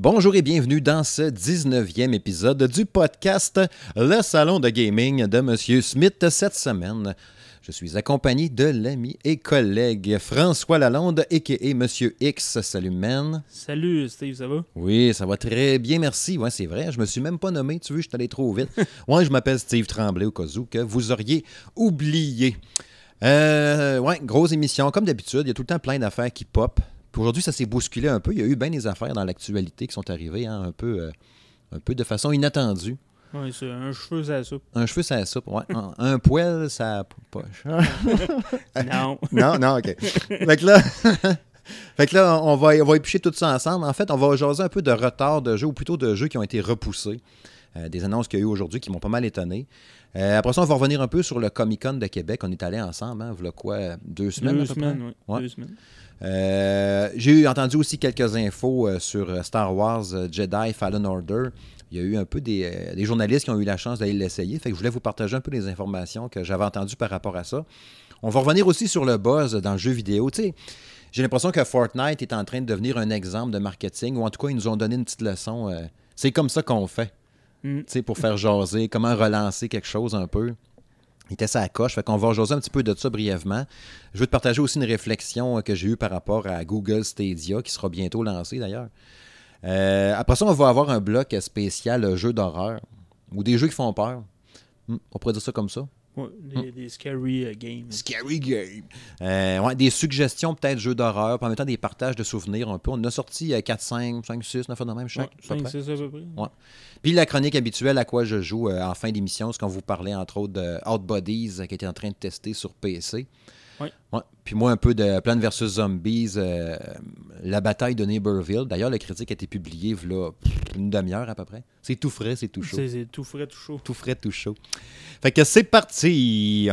Bonjour et bienvenue dans ce 19e épisode du podcast Le Salon de Gaming de Monsieur Smith cette semaine. Je suis accompagné de l'ami et collègue François Lalonde, a.k.a. Monsieur X. Salut, man. Salut, Steve, ça va? Oui, ça va très bien, merci. Ouais, c'est vrai, je me suis même pas nommé, tu veux, je suis allé trop vite. ouais, je m'appelle Steve Tremblay, au cas où que vous auriez oublié. Euh, ouais, grosse émission. Comme d'habitude, il y a tout le temps plein d'affaires qui pop. Puis aujourd'hui, ça s'est bousculé un peu. Il y a eu bien des affaires dans l'actualité qui sont arrivées hein, un, peu, euh, un peu de façon inattendue. Oui, c'est un cheveu, ça soupe. Un cheveu, ça soupe, ouais. un, un poil, ça poche. non. non, non, OK. Fait que là, fait que là on, va, on va éplucher tout ça ensemble. En fait, on va jaser un peu de retard de jeux, ou plutôt de jeux qui ont été repoussés. Euh, des annonces qu'il y a eu aujourd'hui qui m'ont pas mal étonné. Euh, après ça, on va revenir un peu sur le Comic Con de Québec. On est allé ensemble, hein, voilà quoi, deux semaines Deux à peu près? semaines, oui. Ouais. Deux semaines. Euh, J'ai entendu aussi quelques infos euh, sur Star Wars euh, Jedi Fallen Order. Il y a eu un peu des, euh, des journalistes qui ont eu la chance d'aller l'essayer. Fait que je voulais vous partager un peu les informations que j'avais entendues par rapport à ça. On va revenir aussi sur le buzz dans le jeu vidéo. Tu sais, j'ai l'impression que Fortnite est en train de devenir un exemple de marketing, ou en tout cas, ils nous ont donné une petite leçon. euh, c'est comme ça qu'on fait, Mm. pour faire jaser, comment relancer quelque chose un peu. Il était ça à coche, fait qu'on va jaser un petit peu de ça brièvement. Je veux te partager aussi une réflexion euh, que j'ai eue par rapport à Google Stadia, qui sera bientôt lancé d'ailleurs. Euh, après ça, on va avoir un bloc spécial euh, jeux d'horreur, ou des jeux qui font peur. Hmm, on pourrait dire ça comme ça. Ouais, des, des scary euh, games. Scary game. Euh, ouais, des suggestions, peut-être, jeux d'horreur, puis en même temps des partages de souvenirs un peu. On en a sorti euh, 4, 5, 5, 6, 9 de même chaque. peu 5, près. 6 à peu près. Ouais. Puis la chronique habituelle à quoi je joue euh, en fin d'émission, c'est qu'on vous parlait entre autres de Out Bodies euh, qui était en train de tester sur PC. Ouais. Puis moi, un peu de Plants vs. Zombies, euh, la bataille de Neighborville. D'ailleurs, le critique a été publié là, une demi-heure à peu près. C'est tout frais, c'est tout chaud. C'est tout frais, tout chaud. Tout frais, tout chaud. Fait que c'est parti!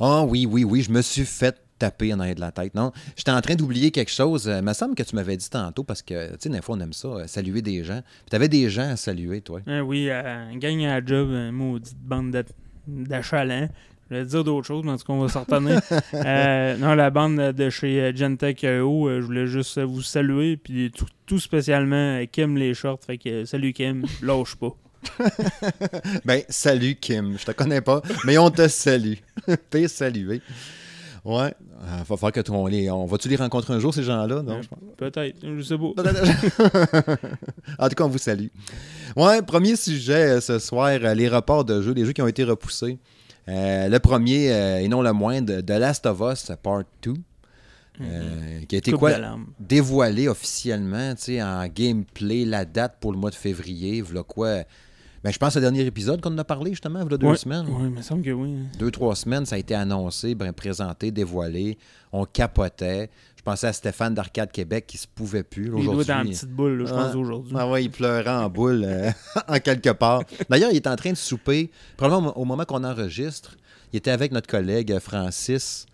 Ah oui, oui, oui, je me suis fait taper en arrière de la tête. Non, j'étais en train d'oublier quelque chose. Euh, Il me semble que tu m'avais dit tantôt, parce que, tu sais, des fois, on aime ça, euh, saluer des gens. Puis t'avais des gens à saluer, toi. Oui, euh, un gang à la job, une maudite bande de- d'achalants. Je vais dire d'autres choses, mais en tout cas, on va s'en retenir. Euh, non, la bande de chez euh, Gentech EO, euh, je voulais juste euh, vous saluer, puis tout, tout spécialement euh, Kim les shorts. Fait que euh, salut Kim, lâche pas. Ben, salut Kim. Je te connais pas, mais on te salue. T'es salué. Ouais. Euh, va falloir que tu- on les. On va-tu les rencontrer un jour, ces gens-là? Non, je pense- Peut-être, je sais pas. en tout cas, on vous salue. Ouais, premier sujet euh, ce soir, euh, les reports de jeux, les jeux qui ont été repoussés. Euh, le premier, euh, et non le moindre, The Last of Us Part 2, euh, qui a été Coupe quoi? dévoilé officiellement, tu sais, en gameplay, la date pour le mois de février, voilà quoi. Ben, je pense au dernier épisode qu'on en a parlé, justement, voilà deux Ouais, semaines. Oui, il me semble que oui. Deux, trois semaines, ça a été annoncé, ben, présenté, dévoilé. On capotait. Je pensais à Stéphane d'Arcade Québec qui se pouvait plus. Il doit être en petite boule, là, je pense, aujourd'hui. ah ouais, il pleurait en boule euh, en quelque part. D'ailleurs, il est en train de souper. Probablement au moment qu'on enregistre, il était avec notre collègue Francis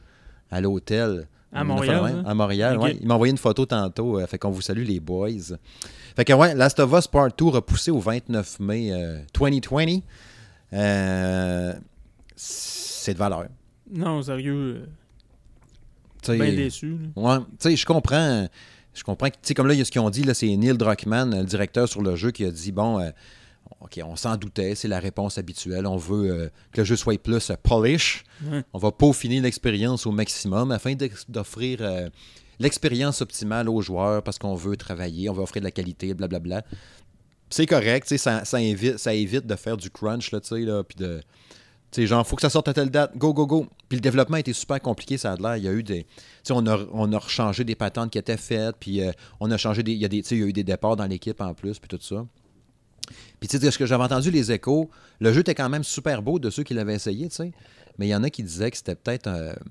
à l'hôtel. À a fait Montréal, hein? À Montréal, ouais. Il m'a envoyé une photo tantôt. euh, fait qu'on vous salue, les boys. Fait que, ouais, Last of Us Part 2 repoussé au 29 mai euh, 2020. Euh, c'est de valeur. Non, sérieux, sais, bien déçu. là. Ouais, tu sais, je comprends. Je comprends que, tu sais, comme là, il y a ce qu'ils ont dit, là, c'est Neil Druckmann, le directeur sur le jeu, qui a dit bon, euh, OK, on s'en doutait, c'est la réponse habituelle. On veut euh, que le jeu soit plus euh, polish. On va peaufiner l'expérience au maximum afin d'offrir euh, l'expérience optimale aux joueurs parce qu'on veut travailler, on veut offrir de la qualité, blablabla. C'est correct, ça, ça, évite, ça évite de faire du crunch, là, tu sais, là, puis de. Tu sais, genre, faut que ça sorte à telle date, go, go, go. Puis le développement a été super compliqué, ça a l'air. Il y a eu des. On a, on a rechangé des patentes qui étaient faites, puis euh, on a changé des. Il y, a des, il y a eu des départs dans l'équipe en plus, puis tout ça. Puis, tu sais, ce que j'avais entendu, les échos, le jeu était quand même super beau de ceux qui l'avaient essayé, tu sais. Mais il y en a qui disaient que c'était peut-être. euh, tu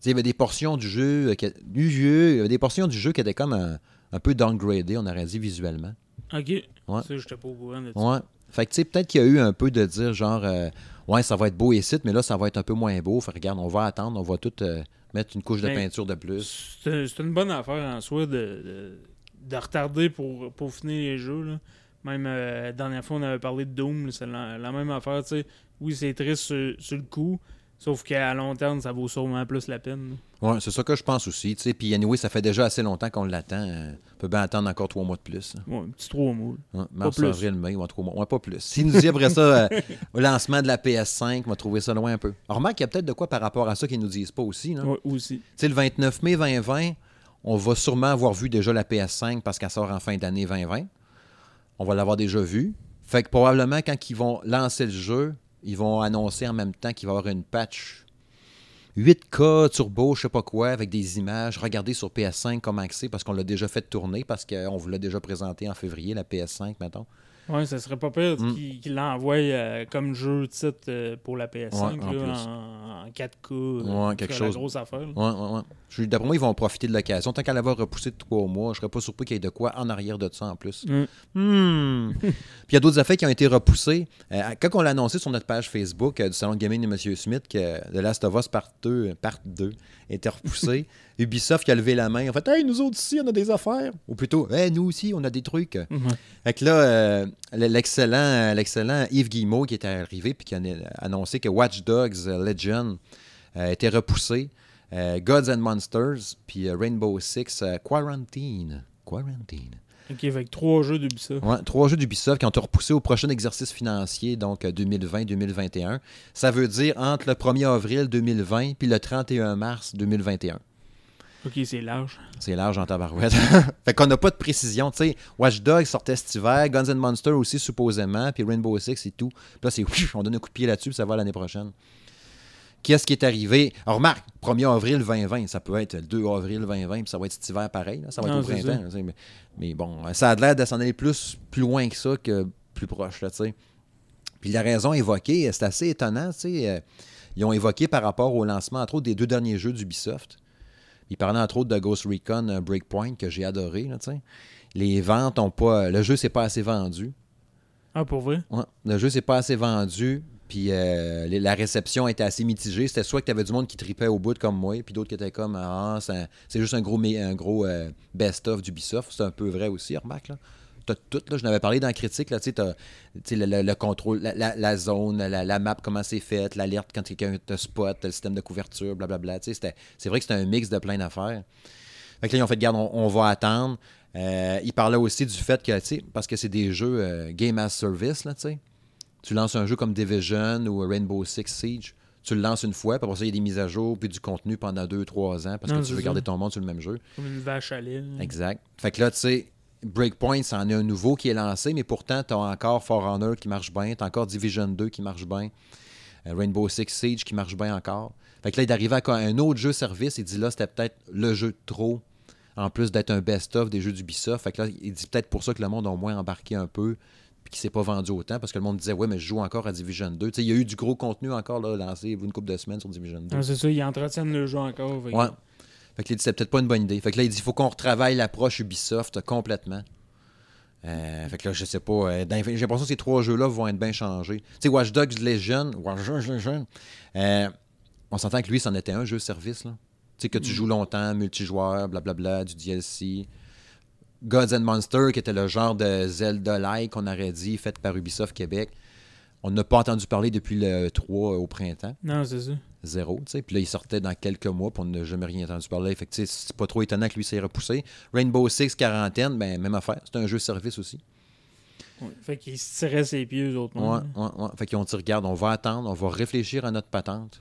sais, il y avait des portions du jeu, euh, qui- du jeu, il y avait des portions du jeu qui étaient comme un, un peu downgradées, on aurait dit visuellement. Ok. Ouais. Ça, j'étais pas au courant de ça. Ouais. Fait que, tu sais, peut-être qu'il y a eu un peu de dire, genre, euh, ouais, ça va être beau ici, mais là, ça va être un peu moins beau. Fait que, regarde, on va attendre, on va tout euh, mettre une couche de Ben, peinture de plus. C'est c'est une bonne affaire en soi de, de, de retarder pour, pour finir les jeux. Là. Même euh, la dernière fois, on avait parlé de Doom, c'est la, la même affaire. tu sais. Oui, c'est triste sur, sur le coup, Sauf qu'à long terme, ça vaut sûrement plus la peine. Ouais, c'est ça que je pense aussi. tu sais. Puis anyway, ça fait déjà assez longtemps qu'on l'attend. euh, On peut bien attendre encore trois mois de plus. hein. Ouais, un petit trois mois. Ouais, mars, plus. avril, mai, ouais, trois mois. Ouais, pas plus. S'il nous dit après ça, euh, au lancement de la PS5, on va trouver ça loin un peu. Alors, remarque qu'il y a peut-être de quoi par rapport à ça qu'ils nous disent pas aussi. Ouais, aussi. Tu sais, le 29 mai 2020, on va sûrement avoir vu déjà la PS5 parce qu'elle sort en fin d'année 2020. On va l'avoir déjà vue. Fait que probablement, quand ils vont lancer le jeu, ils vont annoncer en même temps qu'il va y avoir une patch 8K turbo, je sais pas quoi, avec des images. Regardez sur PS5 comment c'est parce qu'on l'a déjà fait tourner parce qu'on vous l'a déjà présenté en février, la PS5, mettons. Ouais, ça serait pas pire Mm. qu'il l'envoie euh, comme jeu titre euh, pour la PS5 Ouais, en là, en, en 4K. euh, Ouais, quelque la chose. grosse affaire. Ouais, D'après moi, ils vont profiter de l'occasion. Tant qu'elle va repousser de trois mois, je serais pas surpris qu'il y ait de quoi en arrière de ça en plus. Mm. Hmm. Puis il y a d'autres effets qui ont été repoussés. Euh, quand on l'a annoncé sur notre page Facebook du Salon de Gaming de M. Smith que The Last of Us Part 2, part 2 était repoussé, Ubisoft qui a levé la main. En fait, hey, nous autres ici, on a des affaires. Ou plutôt, hey, nous aussi, on a des trucs. Fait que là, euh, l'excellent, l'excellent Yves Guillemot qui était arrivé puis qui a annoncé que Watch Dogs Legion euh, était repoussé. Euh, Gods and Monsters, puis Rainbow Six Quarantine. Quarantine. Ok, que trois jeux d'Ubisoft. Ouais, trois jeux d'Ubisoft qui ont été repoussés au prochain exercice financier, donc euh, 2020-2021. Ça veut dire entre le 1er avril 2020 puis le 31 mars 2021. Ok, c'est large. C'est large en tabarouette. fait qu'on n'a pas de précision. Tu sais, Watch Dogs sortait cet hiver, Guns and Monsters aussi supposément, puis Rainbow Six et tout. Puis là, c'est on donne un coup de pied là-dessus, puis ça va l'année prochaine. Qu'est-ce qui est arrivé? Alors, remarque, 1er avril 2020, ça peut être le 2 avril 2020, puis ça va être cet hiver pareil. là. ça va Non, être au printemps. Mais, mais bon, ça a l'air de s'en aller plus, plus loin que ça que plus proche. Là, tu sais. Puis la raison évoquée, c'est assez étonnant. tu sais, euh, ils ont évoqué par rapport au lancement, entre autres, des deux derniers jeux d'Ubisoft. Ils parlaient entre autres de Ghost Recon euh, Breakpoint que j'ai adoré. Là, les ventes ont pas. Le jeu s'est pas assez vendu. Ah, pour vrai? Ouais, le jeu s'est pas assez vendu. Puis euh, la réception était assez mitigée. C'était soit que tu avais du monde qui tripait au bout comme moi, puis d'autres qui étaient comme Ah, c'est juste un gros, euh, best-of d'Ubisoft. C'est un peu vrai aussi, remarque. Là. T'as tout, là, je n'avais parlé dans la critique, là, tu sais, le, le- le contrôle, la, zone, la, map, comment c'est fait, l'alerte quand quelqu'un te spot, le système de couverture, blablabla. C'est vrai que c'était un mix de plein d'affaires. Fait que là, ils ont fait, garde, on, va attendre. Euh, ils parlaient aussi du fait que, parce que c'est des jeux Game as Service, là, tu sais. Tu lances un jeu comme Division ou Rainbow Six Siege, tu le lances une fois, puis après ça, il y a des mises à jour, puis du contenu pendant deux, trois ans, parce Non, que tu veux ça. garder ton monde sur le même jeu. Comme une vache à lait. Exact. Fait que là, tu sais, Breakpoint, c'en est un nouveau qui est lancé, mais pourtant, tu as encore For Honor qui marche bien, tu as encore Division 2 qui marche bien, euh, Rainbow Six Siege qui marche bien encore. Fait que là, d'arriver à quoi- un autre jeu service, il dit là, c'était peut-être le jeu de trop, en plus d'être un best-of des jeux d'Ubisoft. Fait que là, il dit peut-être pour ça que le monde a au moins embarqué un peu, puis qu'il s'est pas vendu autant, parce que le monde disait, ouais, mais je joue encore à Division 2. Tu sais, il y a eu du gros contenu encore là, lancé une couple de semaines sur Division 2. Ah, c'est ça, ils entretiennent le jeu encore. fait Ouais. Fait que là, il dit, c'est peut-être pas une bonne idée. Fait que là, il dit, il faut qu'on retravaille l'approche Ubisoft complètement. Euh, fait que là, je sais pas. euh, J'ai l'impression que ces trois jeux-là vont être bien changés. Tu sais, Watch Dogs Legion, Watch Dogs euh, on s'entend que lui, c'en était un jeu service, là. Tu sais, que tu joues longtemps, multijoueur, blablabla, du DLC. Gods and Monsters, qui était le genre de Zelda-like qu'on aurait dit, fait par Ubisoft Québec. On n'a pas entendu parler depuis le 3 au printemps Non, c'est ça. zéro, tu sais. Puis là, il sortait dans quelques mois, puis on n'a jamais rien entendu parler. Fait que, c'est pas trop étonnant que lui s'est repoussé. Rainbow Six quarantaine, ben, même affaire. C'est un jeu service aussi. Ouais. Fait qu'ils se tiraient ses pieds, eux autres. Ouais, ouais, ouais. Fait qu'ils ont dit, regarde, on va attendre, on va réfléchir à notre patente,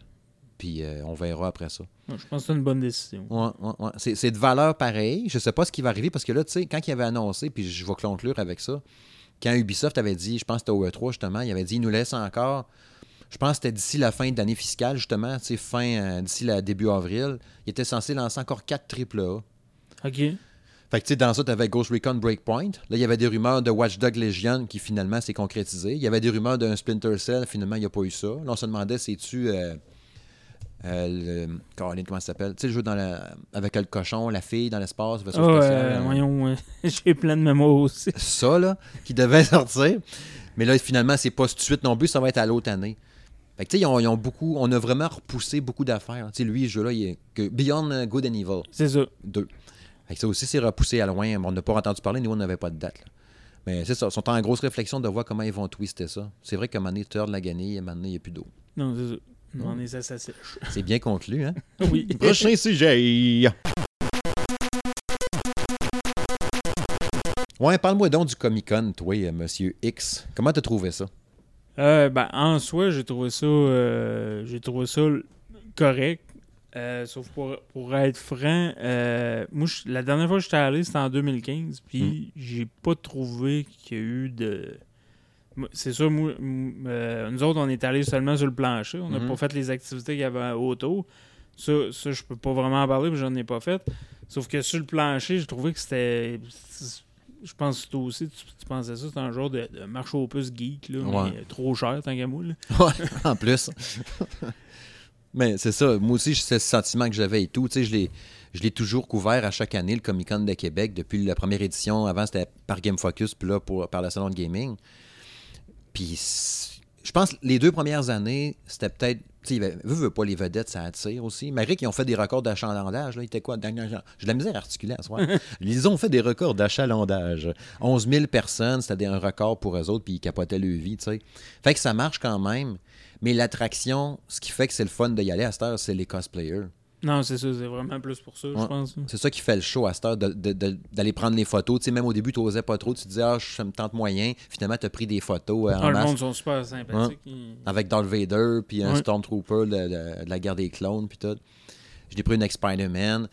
puis euh, on verra après ça. Ouais, Je pense que c'est une bonne décision. Ouais, ouais, ouais. C'est, de valeur pareille. Je sais pas ce qui va arriver, parce que là, tu sais, quand il avait annoncé, puis je vais conclure avec ça, quand Ubisoft avait dit, je pense que c'était au E3 justement, il avait dit, il nous laisse encore, je pense que c'était d'ici la fin d'année fiscale, justement, tu sais, fin, euh, d'ici le début avril, il était censé lancer encore 4 AAA. Ok. Fait que, tu sais, dans ça, tu avais Ghost Recon Breakpoint. Là, il y avait des rumeurs de Watch Dogs Legion qui finalement s'est concrétisé. Il y avait des rumeurs d'un Splinter Cell, finalement, il n'y a pas eu ça. Là, on se demandait, c'est-tu. Euh, euh, le, Caroline, comment ça s'appelle? Tu sais, le jeu dans la, avec le cochon, la fille dans l'espace, vaisseau Ah, spatial, euh, voyons, euh, j'ai plein de mémoires aussi. Ça, là, qui devait sortir. Mais là, finalement, c'est pas tout de suite non plus, ça va être à l'autre année. Fait que, tu sais, ils ont, ils ont beaucoup. On a vraiment repoussé beaucoup d'affaires. Tu sais, lui, ce jeu-là, il est que Beyond Good and Evil. C'est ça. 2. Fait que ça aussi, c'est repoussé à loin. On n'a pas entendu parler, nous, on n'avait pas de date. là. Mais c'est ça, ils sont en grosse réflexion de voir comment ils vont twister ça. C'est vrai qu'à un moment donné, tu de la gagner, et à un moment donné, il n'y a plus d'eau. Non, c'est ça. On sèche. C'est bien conclu, hein? Oui. Prochain sujet. Ouais, parle-moi donc du Comic Con, toi, euh, monsieur X. Comment t'as trouvé ça? Euh, ben, en soi, j'ai trouvé ça euh, j'ai trouvé ça correct. Euh, sauf pour, pour être franc, euh, moi, je- la dernière fois que j'étais allé, c'était en 2015, puis j'ai pas trouvé qu'il y a eu de... C'est sûr, moi, euh, nous autres, on est allés seulement sur le plancher. On n'a Mhm. pas fait les activités qu'il y avait autour. Ça, ça je peux pas vraiment en parler, que j'en ai pas fait. Sauf que sur le plancher, j'ai trouvé que c'était... Je pense que toi aussi, tu, tu pensais ça, c'était un genre de, de marche aux puces geek, là, Ouais. mais trop cher, tant qu'à moi. Ouais, en plus. Mais c'est ça. Moi aussi, c'est ce sentiment que j'avais et tout. Tu sais, je l'ai, je l'ai toujours couvert à chaque année, le Comic Con de Québec, depuis la première édition. Avant, c'était par Game Focus, puis là, pour, par le Salon de Gaming. Puis, je pense que les deux premières années, c'était peut-être. Tu sais, veux, veux pas, les vedettes, ça attire aussi. Malgré qu'ils ont fait des records d'achalandage, là, ils étaient quoi? J'ai de la misère à articuler à soir. Ils ont fait des records d'achalandage. 11 000 personnes, c'était un record pour eux autres, puis ils capotaient leur vie, tu sais. Fait que ça marche quand même. Mais l'attraction, ce qui fait que c'est le fun d'y aller à cette heure, c'est les cosplayers. Non, c'est ça, c'est vraiment plus pour ça, je pense. C'est ça qui fait le show à cette heure, d'aller prendre les photos. Tu sais, même au début, tu n'osais pas trop. Tu te disais, ah, je- ça me tente moyen. Finalement, tu as pris des photos euh, en Ah, le monde sont super sympathiques. Ils- avec Darth Vader, puis un Ouais. Stormtrooper de, de- de la guerre des clones, puis tout. J'ai pris une avec Spider-Man.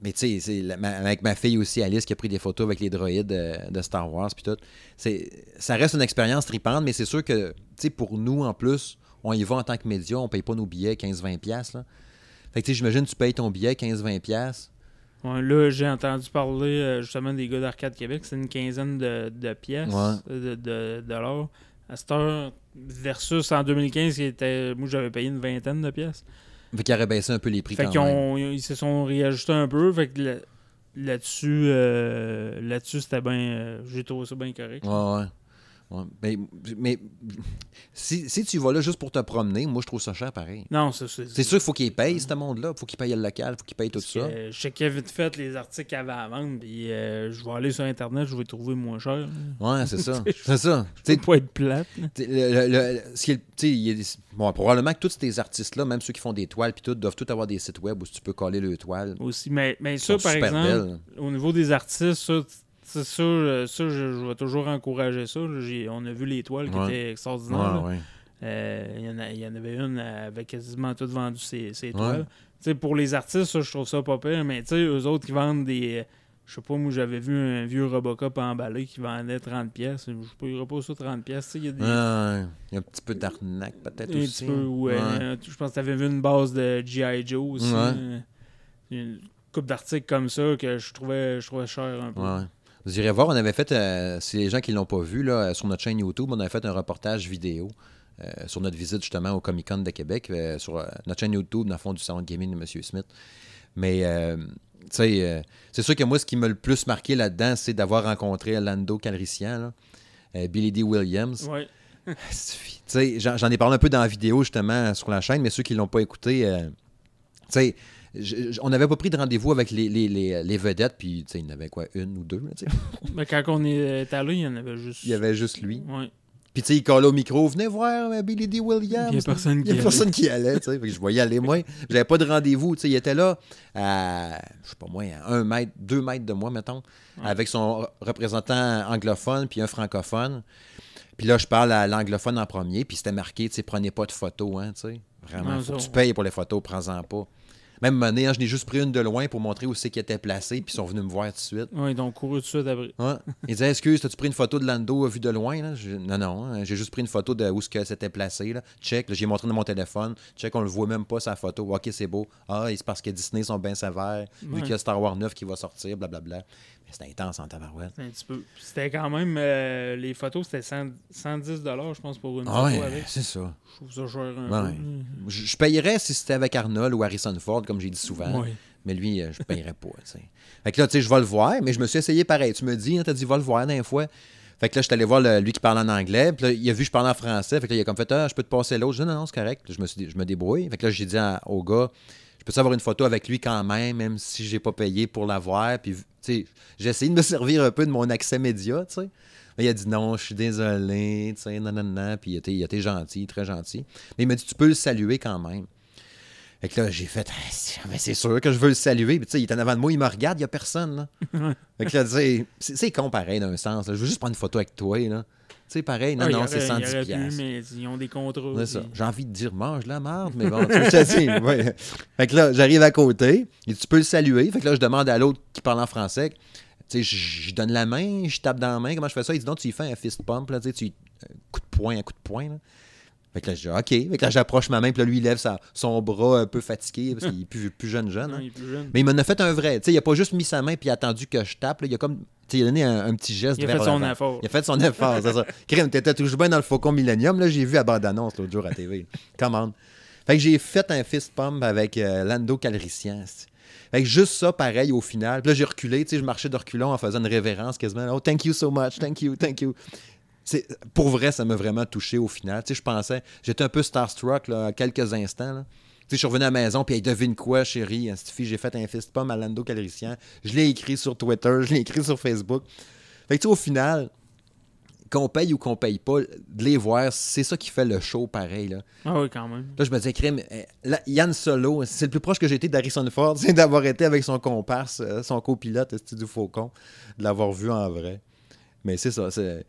Mais tu sais, avec ma fille aussi, Alice, qui a pris des photos avec les droïdes euh, de, Star Wars, puis tout. C'est, ça reste une expérience tripante, mais c'est sûr que, tu sais, pour nous, en plus, on y va en tant que média, on paye pas nos billets 15-20$. Là. Fait que, j'imagine, tu payes ton billet 15-20$. piastres. Ouais, là, j'ai entendu parler euh, justement des gars d'Arcade Québec. C'est une quinzaine de, de pièces, Ouais. de, de dollars. À cette heure, versus en 2015, qui était, moi j'avais payé une vingtaine de pièces. Fait qu'ils auraient baissé un peu les prix Fait quand même. ont- ils se sont réajustés un peu. Fait que là- là-dessus, euh, là-dessus, c'était bien. euh, j'ai trouvé ça bien correct. Ouais, ouais. Ouais. Mais, mais si, si tu vas là juste pour te promener, moi, je trouve ça cher pareil. Non, c'est c'est- C'est sûr qu'il faut qu'ils payent, ce monde-là. Il faut qu'ils payent le local, il faut qu'ils payent tout ça. que Je checkais vite fait les articles qu'il y avait à vendre, puis euh, je vais aller sur Internet, je vais trouver moins cher. Ouais, c'est ça. c'est ça. Tu pas être plate. le- le- ce qui est- bon, probablement que tous ces artistes-là, même ceux qui font des toiles, puis tout, doivent tous avoir des sites web où tu peux coller le toile. Aussi. Mais, mais ça, par exemple, belles. au niveau des artistes, ça, c'est ça, ça je, je vais toujours encourager ça. On a vu les toiles qui Ouais. étaient extraordinaires. Ouais, ouais. Euh, Il y, en y avait une euh, avec quasiment tout vendu ses, ses Ouais. toiles. Tu sais, pour les artistes, ça, je trouve ça pas pire, mais tu sais, eux autres qui vendent des. Je sais pas, moi j'avais vu un vieux Robocop emballé qui vendait 30 pièces. Je payerais pas ça 30 pièces. Il y a des. Ouais, y a un petit peu d'arnaque, peut-être aussi. petit peu, ouais. Ouais. euh, Je pense que tu avais vu une base de G.I. Joe aussi. Ouais. euh, Une coupe d'articles comme ça que je trouvais, je trouvais cher un peu. Vous irez voir, on avait fait, euh, si les gens qui l'ont pas vu, là, sur notre chaîne YouTube, on avait fait un reportage vidéo euh, sur notre visite justement au Comic Con de Québec, euh, sur euh, notre chaîne YouTube, dans le fond du salon de gaming de M. Smith. Mais, euh, tu sais, euh, c'est sûr que moi, ce qui m'a le plus marqué là-dedans, c'est d'avoir rencontré Lando Calrissian, là, euh, Billy D. Williams. Ouais. Tu sais, j'en ai parlé un peu dans la vidéo justement sur la chaîne, mais ceux qui l'ont pas écouté, euh, tu sais, je- je- on n'avait pas pris de rendez-vous avec les, les, les, les vedettes, puis il y en avait quoi, une ou deux, là. Mais quand on est allé, il y en avait juste. Il y avait juste lui. Ouais. Puis tu sais, il collait au micro, venez voir euh, Billy D. Williams. Il y a personne qui y a allait. personne qui allait, tu sais. Fait que je voyais aller moi. J'avais pas de rendez-vous. Il était là à, je sais pas moi, à un mètre, deux mètres de moi, mettons, avec son représentant anglophone puis un francophone. Puis là, je parle à l'anglophone en premier, puis c'était marqué, tu sais, prenez pas de photos, hein, tu sais. Vraiment, Non, faut que tu payes pour les photos, prends-en pas. Même monnaie, hein, je n'ai juste pris une de loin pour montrer où c'est qu'ils étaient placés, puis ils sont venus me voir tout de suite. Ils ont couru tout de suite après. Ouais. Il disait Excuse, as-tu pris une photo de Lando vu de loin là? Je- Non, non, hein, j'ai juste pris une photo de où que c'était placé. Là. Check, là, j'ai montré dans mon téléphone. Check, on le voit même pas sa photo. Ok, c'est beau. Ah, c'est parce que Disney sont bien sévères, vu qu'il y a Star Wars 9 qui va sortir, blablabla. C'est intense en tabarouette. Un petit peu. C'était quand même. euh, les photos, c'était 100 110 je pense, pour une Ah photo ouais, avec. c'est ça. Je trouve ça cher un Ouais. peu. Je, je payerais si c'était avec Arnold ou Harrison Ford, comme j'ai dit souvent. Ouais. Mais lui, euh, je payerais pas. Fait que là, tu sais, je vais le voir, mais je me suis essayé pareil. Tu me dis, hein, t'as dit, va le voir d'un fois. Fait que là, je suis allé voir le- lui qui parle en anglais. Puis là, il a vu que je parlais en français. Fait que là, il a comme fait, ah, je peux te passer l'autre. Je dis, non, non, c'est correct. Je me, suis dit- je me débrouille. Fait que là, j'ai dit à- au gars, je peux avoir une photo avec lui quand même, même si j'ai pas payé pour l'avoir. Puis, tu sais, j'ai essayé de me servir un peu de mon accès média, tu sais. Mais il a dit non, je suis désolé, tu sais, non, non, non. Puis il était, il était gentil, très gentil. Mais il m'a dit, tu peux le saluer quand même. Fait que là, j'ai fait, Ah, mais c'est sûr que je veux le saluer. Puis tu sais, il est en avant de moi, il me regarde, il n'y a personne. Là. fait que là, tu sais, c'est c'est con pareil d'un sens. là. Je veux juste prendre une photo avec toi. là. Sais, pareil, non, Ah, non, c'est il 110 aurait pu, piastres. mais ils ont des contrats. C'est ça. puis- J'ai envie de dire mange la marde, mais bon, tu sais, ouais. Fait que là, j'arrive à côté, et tu peux le saluer. Fait que là, je demande à l'autre qui parle en français. Tu sais, je donne la main, je tape dans la main. Comment je fais ça? Il dit non, tu y fais un fist pump, là, tu sais, tu un coup de poing, un coup de poing. Là. Fait que là, je dis OK. Fait que là, j'approche ma main, puis là, lui, il lève sa- son bras un peu fatigué parce qu'il est plus, plus jeune, jeune. Non, hein. il est plus jeune. Mais il m'en a fait un vrai. Tu sais, il a pas juste mis sa main puis attendu que je tape. là. Il a comme. tu sais, il a donné un, un petit geste Il a vers fait son l'avant. effort. Il a fait son effort, c'est ça. Crème, t'étais toujours bien dans le Faucon Millennium. Là, j'ai vu à bande-annonce l'autre jour à TV. Commande. Fait que j'ai fait un fist pump avec euh, Lando Calrissian. Fait que juste ça, pareil, au final. Puis là, j'ai reculé. Tu sais, je marchais de reculons en faisant une révérence quasiment. Oh, thank you so much. Thank you, thank you. Pour vrai, ça m'a vraiment touché au final. Tu sais, je pensais, j'étais un peu starstruck là, à quelques instants. là. Tu sais, je suis revenu à la maison, puis hey, devine quoi, chérie, cette fille, j'ai fait un fist pump à Lando Calrissian. Je l'ai écrit sur Twitter, je l'ai écrit sur Facebook. Fait que tu sais, au final, qu'on paye ou qu'on paye pas, de les voir, c'est ça qui fait le show pareil. Là, Ah oui, quand même. là je me disais, crime, eh, là, Yann Solo, c'est le plus proche que j'ai été d'Harrison Ford, c'est d'avoir été avec son comparse, euh, son copilote, du Faucon, de l'avoir vu en vrai. Mais c'est ça, c'est.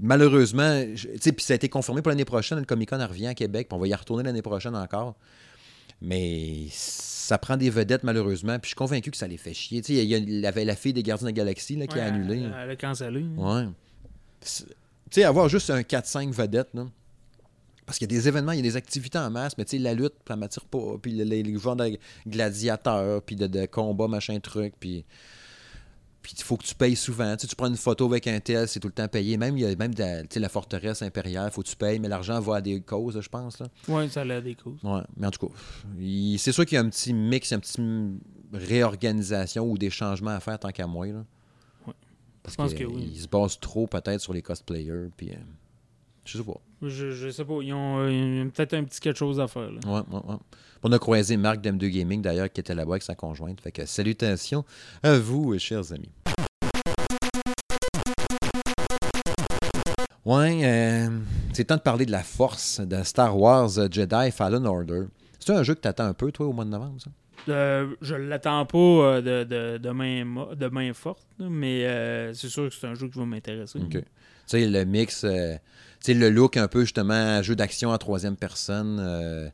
Malheureusement, tu sais, puis ça a été confirmé pour l'année prochaine, le Comic Con revient à Québec, puis on va y retourner l'année prochaine encore. Mais ça prend des vedettes, malheureusement, puis je suis convaincu que ça les fait chier. Tu sais, il y, a- il y avait la fille des Gardiens de la Galaxie là, qui Ouais, a annulé. Elle, elle a cancellé. Ouais. Tu sais, avoir juste un 4-5 vedettes, là. Parce qu'il y a des événements, il y a des activités en masse, mais tu sais, la lutte, ça m'attire pas. Puis les, les joueurs de gladiateurs, puis de, de combats, machin truc, puis. Puis il faut que tu payes souvent. Tu, sais, tu prends une photo avec un tel, c'est tout le temps payé. Même, il y a même de- tu sais, la forteresse impériale, faut que tu payes, mais l'argent va à des causes, je pense. Oui, ça a des causes. Ouais, mais en tout cas, c'est sûr qu'il y a un petit mix, un petit réorganisation ou des changements à faire tant qu'à moi. Là. Ouais. Parce Je pense que oui. se basent trop peut-être sur les cosplayers. Puis, euh, je sais pas. Je, je sais pas. Ils ont, euh, ils ont peut-être un petit quelque chose à faire. Là. Ouais, ouais, ouais. On a croisé Marc d'M2 Gaming d'ailleurs qui était là-bas avec sa conjointe. Fait que salutations à vous, chers amis. Ouais, euh, c'est temps de parler de la force de Star Wars euh, Jedi Fallen Order. C'est un jeu que t'attends un peu, toi, au mois de novembre, ça? Euh, je l'attends pas euh, de, de, de, main, de main forte, mais euh, c'est sûr que c'est un jeu qui va m'intéresser. OK. Tu sais, le mix, tu sais, le look un peu justement jeu d'action en troisième personne.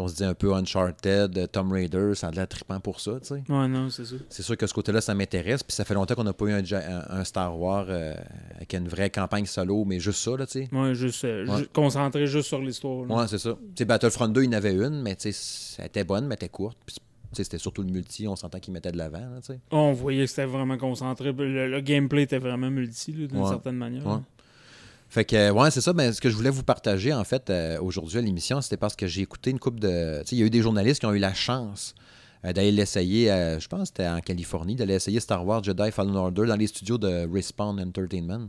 On se dit un peu Uncharted, euh, Tomb Raider, ça a l'air trippant pour ça, tu sais. Ouais, non, c'est ça. C'est sûr que ce côté-là, ça m'intéresse. Puis ça fait longtemps qu'on n'a pas eu un, ja- un- un Star Wars euh, avec une vraie campagne solo, mais juste ça, là, tu sais. Ouais, juste, euh, Ouais. ju- concentré juste sur l'histoire. Ouais, c'est ça. Tu sais, Battlefront 2, il y en avait une, mais tu sais, elle était bonne, mais elle était courte. Puis, c'était surtout le multi, on s'entend qu'il mettait de l'avant, là, tu sais. On voyait que c'était vraiment concentré. Le, le gameplay était vraiment multi, d'une Ouais. certaine manière. Ouais. Fait que, ouais, c'est ça. Ben, ce que je voulais vous partager, en fait, euh, aujourd'hui à l'émission, c'était parce que j'ai écouté une coupe de. Tu sais, il y a eu des journalistes qui ont eu la chance euh, d'aller l'essayer, euh, je pense que c'était en Californie, d'aller essayer Star Wars Jedi Fallen Order dans les studios de Respawn Entertainment.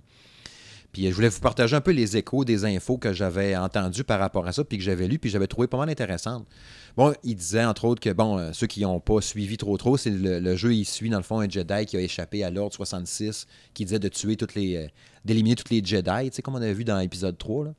Puis euh, je voulais vous partager un peu les échos des infos que j'avais entendues par rapport à ça, puis que j'avais lu, puis j'avais trouvé pas mal intéressantes. Bon, il disait entre autres que, bon, euh, ceux qui n'ont pas suivi trop trop, c'est le, jeu, il suit dans le fond un Jedi qui a échappé à l'ordre 66, qui disait de tuer toutes les. euh, d'éliminer tous les Jedi, tu sais, comme on avait vu dans l'épisode 3. Là.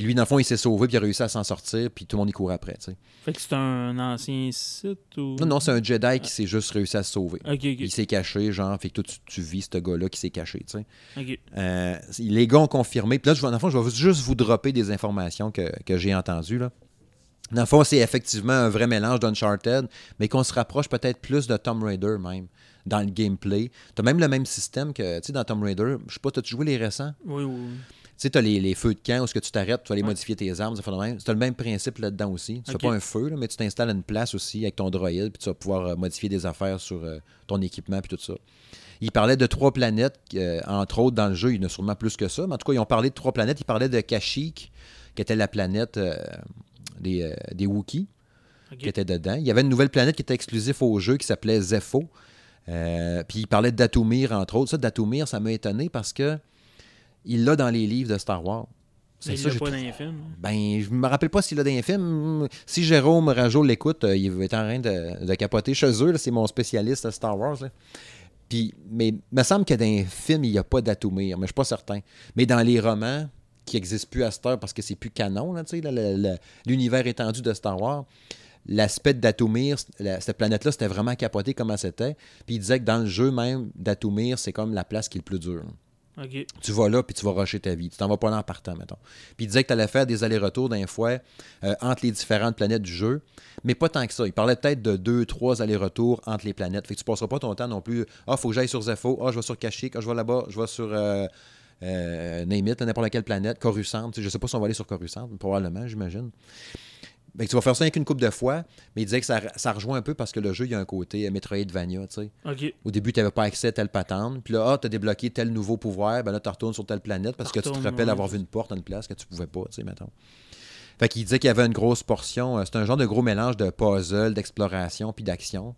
Puis lui, dans le fond, il s'est sauvé, puis il a réussi à s'en sortir, puis tout le monde y court après. Fait que c'est un ancien site ou? Non, non, c'est un Jedi qui s'est juste réussi à se sauver. Il s'est caché, genre, fait que toi, tu, tu vis ce gars-là qui s'est caché, tu sais. Euh, les gars ont confirmé. Puis là, dans le fond, je vais juste vous dropper des informations que, que j'ai entendues. Là. Dans le fond, c'est effectivement un vrai mélange d'Uncharted, mais qu'on se rapproche peut-être plus de Tomb Raider même, dans le gameplay. Tu as même le même système que, tu sais, dans Tomb Raider, je sais pas, as-tu joué les récents? Oui, oui. oui. Tu sais, tu as les, les feux de camp où ce que tu t'arrêtes, tu vas aller Ouais. modifier tes armes. C'est le même principe là-dedans aussi. Tu Ok. fais pas un feu, là, mais tu t'installes à une place aussi avec ton droïde, puis tu vas pouvoir euh, modifier des affaires sur euh, ton équipement, puis tout ça. Il parlait de trois planètes, euh, entre autres, dans le jeu. Il y en a sûrement plus que ça, mais en tout cas, ils ont parlé de trois planètes. Ils parlaient de Kashyyyk, qui était la planète euh, des, des Wookiees, Ok. qui était dedans. Il y avait une nouvelle planète qui était exclusive au jeu, qui s'appelait Zepho. Puis il parlait de Datumir, entre autres. Ça, Datumir, ça m'a étonné parce que il l'a dans les livres de Star Wars. C'est ça, l'a pas dans les films. hein? ben, je me rappelle pas s'il a dans les films. Si Jérôme Rajo l'écoute, euh, il être en train de, de capoter chez eux. C'est mon spécialiste à Star Wars. là. Puis, mais il me semble que dans les films, il n'y a pas d'Atomir, mais je suis pas certain. Mais dans les romans, qui n'existent plus à cette heure parce que c'est plus canon, l'univers étendu de Star Wars, l'aspect d'Atomir, la- cette planète-là, c'était vraiment capoté comment c'était. Puis il disait que dans le jeu même, d'Atomir, c'est comme la place qui est le plus dure. Tu vas là, puis tu vas rusher ta vie. Tu t'en vas pas là en partant, mettons. Puis il disait que tu allais faire des allers-retours d'un fois euh, entre les différentes planètes du jeu, mais pas tant que ça. Il parlait peut-être de deux, trois allers-retours entre les planètes. Fait que tu passeras pas ton temps non plus. Ah, faut que j'aille sur Zepho. Ah, je vais sur Kashyyyk. Ah, je vais là-bas. Je vais sur euh, euh, name it, n'importe laquelle planète. Coruscant. Je sais pas si on va aller sur Coruscant, probablement, j'imagine. Que tu vas faire ça avec une coupe de fois, mais il disait que ça, ça rejoint un peu parce que le jeu, il y a un côté euh, Metroidvania, tu sais. Au début, tu n'avais pas accès à telle patente. Puis là, ah, tu as débloqué tel nouveau pouvoir. Ben là, tu retournes sur telle planète parce que tu te rappelles ouais. avoir vu une porte à une place que tu pouvais pas, tu sais, mettons. Fait qu'il disait qu'il y avait une grosse portion. euh, C'est un genre de gros mélange de puzzle, d'exploration puis d'action.